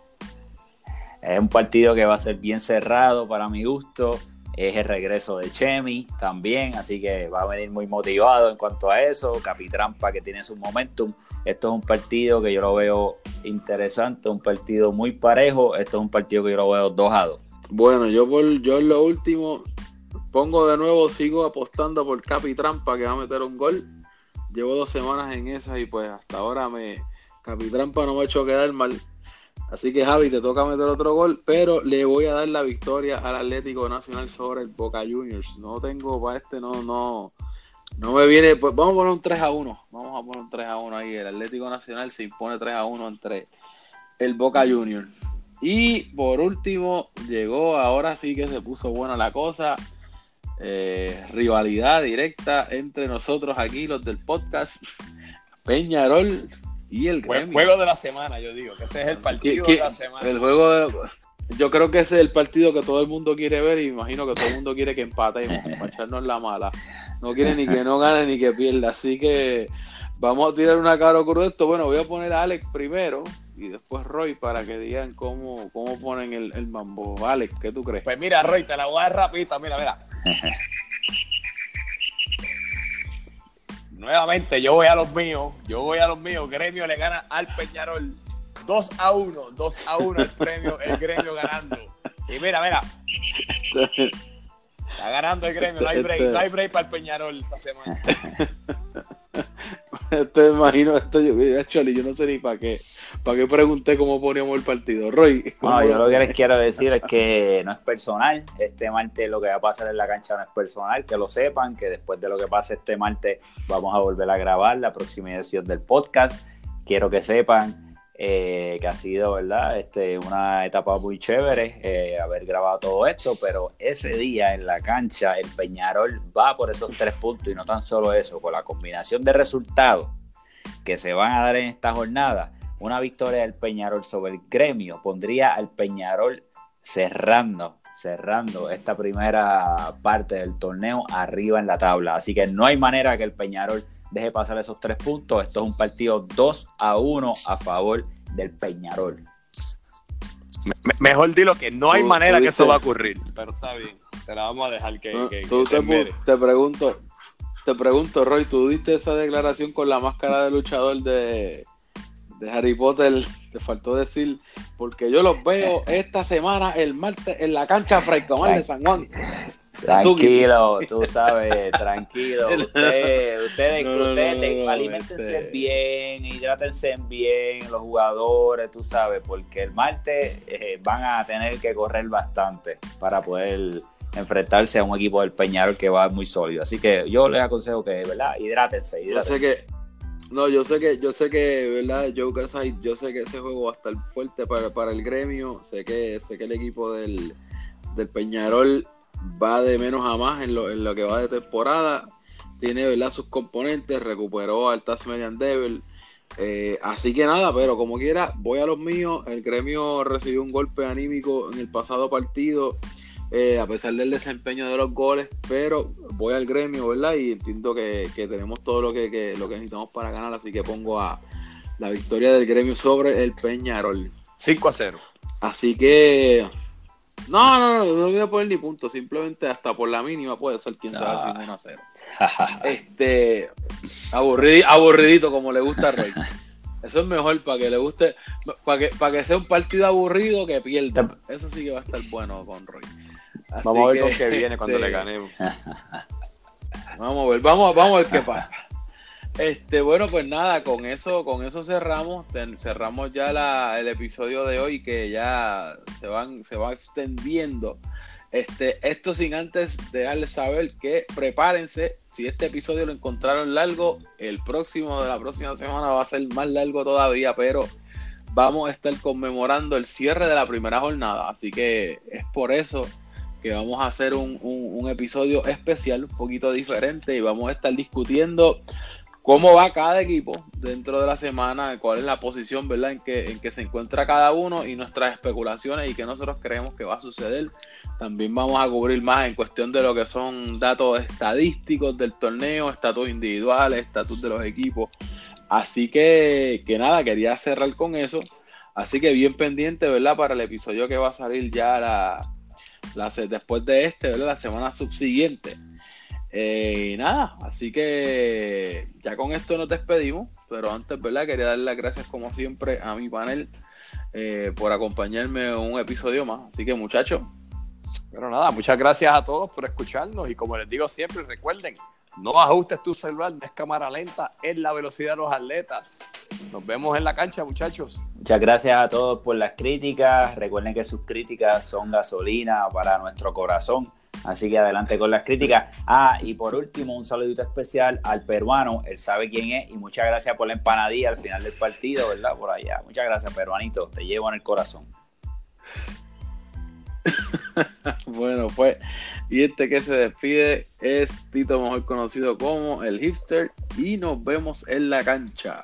C: Es un partido que va a ser bien cerrado para mi gusto. Es el regreso de Chemi también, así que va a venir muy motivado en cuanto a eso. Capitrampa que tiene su momentum. Esto es un partido que yo lo veo interesante, un partido muy parejo. Esto es un partido que yo lo veo 2 a 2.
A: Bueno, yo por yo en lo último pongo de nuevo, sigo apostando por Capitrampa que va a meter un gol. Llevo dos semanas en esa y pues hasta ahora me Capitrampa no me ha hecho quedar mal. Así que Javi, te toca meter otro gol, pero le voy a dar la victoria al Atlético Nacional sobre el Boca Juniors. No tengo para este, no, no, no me viene, pues vamos a poner un 3 a 1. Vamos a poner un 3 a 1 ahí. El Atlético Nacional se impone 3 a 1 entre el Boca Juniors. Y por último, llegó, ahora sí que se puso buena la cosa. Eh, rivalidad directa entre nosotros aquí, los del podcast. Peñarol y el gremio.
B: Juego de la semana, yo digo, que ese es el partido de la semana.
A: El juego de, yo creo que ese es el partido que todo el mundo quiere ver y imagino que todo el mundo quiere que empate y para echarnos la mala. No quiere ni que no gane ni que pierda. Así que vamos a tirar una cara cruz esto. Bueno, voy a poner a Alex primero y después Roy para que digan cómo, cómo ponen el, el mambo. Alex, ¿qué tú crees?
B: Pues mira, Roy, te la voy a dar rapidita. Mira, mira. Nuevamente, yo voy a los míos. Yo voy a los míos. Gremio le gana al Peñarol 2 a 1, 2 a 1 el premio, el gremio ganando. Y mira, mira. Está ganando el gremio, no hay break, break para el Peñarol esta semana.
A: Te imagino esto, yo, yo no sé ni para qué, para qué pregunté cómo poníamos el partido. Roy.
C: No, yo lo que les quiero decir es que no es personal. Este martes lo que va a pasar en la cancha no es personal, que lo sepan, que después de lo que pase este martes vamos a volver a grabar la próxima edición del podcast. Quiero que sepan eh, que ha sido, ¿verdad? Este, una etapa muy chévere eh, haber grabado todo esto, pero ese día en la cancha el Peñarol va por esos tres puntos y no tan solo eso, con la combinación de resultados que se van a dar en esta jornada, una victoria del Peñarol sobre el gremio pondría al Peñarol cerrando cerrando esta primera parte del torneo arriba en la tabla. Así que no hay manera que el Peñarol deje pasar esos tres puntos. Esto es un partido 2 a 1 a favor del Peñarol.
B: mejor dilo que no hay manera que eso va a ocurrir, pero está bien. Te la vamos a dejar que,
A: te, pregunto, te pregunto, Roy, ¿tú diste esa declaración con la máscara de luchador de, de Harry Potter? Te faltó decir, porque yo los veo esta semana, el martes, en la cancha Fray de San Juan.
C: Tranquilo, tú sabes, tranquilo. Ustedes, ustedes, ustedes alimentense bien, hidrátense bien, los jugadores, tú sabes, porque el martes eh, van a tener que correr bastante para poder enfrentarse a un equipo del Peñarol que va muy sólido. Así que yo les aconsejo que, ¿verdad? Hidrátense, hidrátense.
A: Yo sé que, no, yo sé que, yo sé que, ¿verdad? Yo, yo sé que ese juego va a estar fuerte para, para el gremio. Sé que, sé que el equipo del, del Peñarol va de menos a más en lo, en lo que va de temporada. Tiene ¿verdad? sus componentes, recuperó al Tasmanian Devil. Eh, así que nada, pero como quiera, voy a los míos. El gremio recibió un golpe anímico en el pasado partido, eh, a pesar del desempeño de los goles, pero voy al gremio, ¿verdad? Y entiendo que, tenemos todo lo que, lo que necesitamos para ganar, así que pongo a la victoria del gremio sobre el Peñarol.
B: 5 a 0.
A: Así que no, no, no, no voy a poner ni punto, simplemente hasta por la mínima puede ser quien sabe si 1 a 0. Este, aburridito como le gusta a Rey. Eso es mejor para que le guste, para que, para que sea un partido aburrido que pierda. Eso sí que va a estar bueno con Roy.
B: vamos a ver con qué viene cuando le este, ganemos.
A: Vamos a ver, vamos, vamos a ver qué pasa. Este, bueno, pues nada, con eso, con eso cerramos, cerramos ya el episodio de hoy que ya se se va extendiendo. Este, esto sin antes dejarles saber que prepárense, si este episodio lo encontraron largo, el próximo de la próxima semana va a ser más largo todavía, pero vamos a estar conmemorando el cierre de la primera jornada, así que es por eso que vamos a hacer un, un episodio especial, un poquito diferente y vamos a estar discutiendo cómo va cada equipo dentro de la semana, cuál es la posición, ¿verdad? En que, en que se encuentra cada uno y nuestras especulaciones y qué nosotros creemos que va a suceder. También vamos a cubrir más en cuestión de lo que son datos estadísticos del torneo, estatus individuales, estatus de los equipos. Así que, que nada, quería cerrar con eso. Así que bien pendiente, ¿verdad? Para el episodio que va a salir ya la, la después de este, ¿verdad? La semana subsiguiente eh, y nada, así que ya con esto nos despedimos, pero antes, ¿verdad? Quería dar las gracias como siempre a mi panel eh, por acompañarme en un episodio más. Así que muchachos.
B: Pero nada, muchas gracias a todos por escucharnos y como les digo siempre, recuerden, no ajustes tu celular, no es cámara lenta, es la velocidad de los atletas. Nos vemos en la cancha, muchachos.
C: Muchas gracias a todos por las críticas. Recuerden que sus críticas son gasolina para nuestro corazón. Así que adelante con las críticas. Ah, y por último, un saludito especial al peruano. Él sabe quién es y muchas gracias por la empanadilla al final del partido, ¿verdad? Por allá. Muchas gracias, peruanito. Te llevo en el corazón.
A: bueno, pues, y este que se despide es Tito, mejor conocido como el hipster, y nos vemos en la cancha.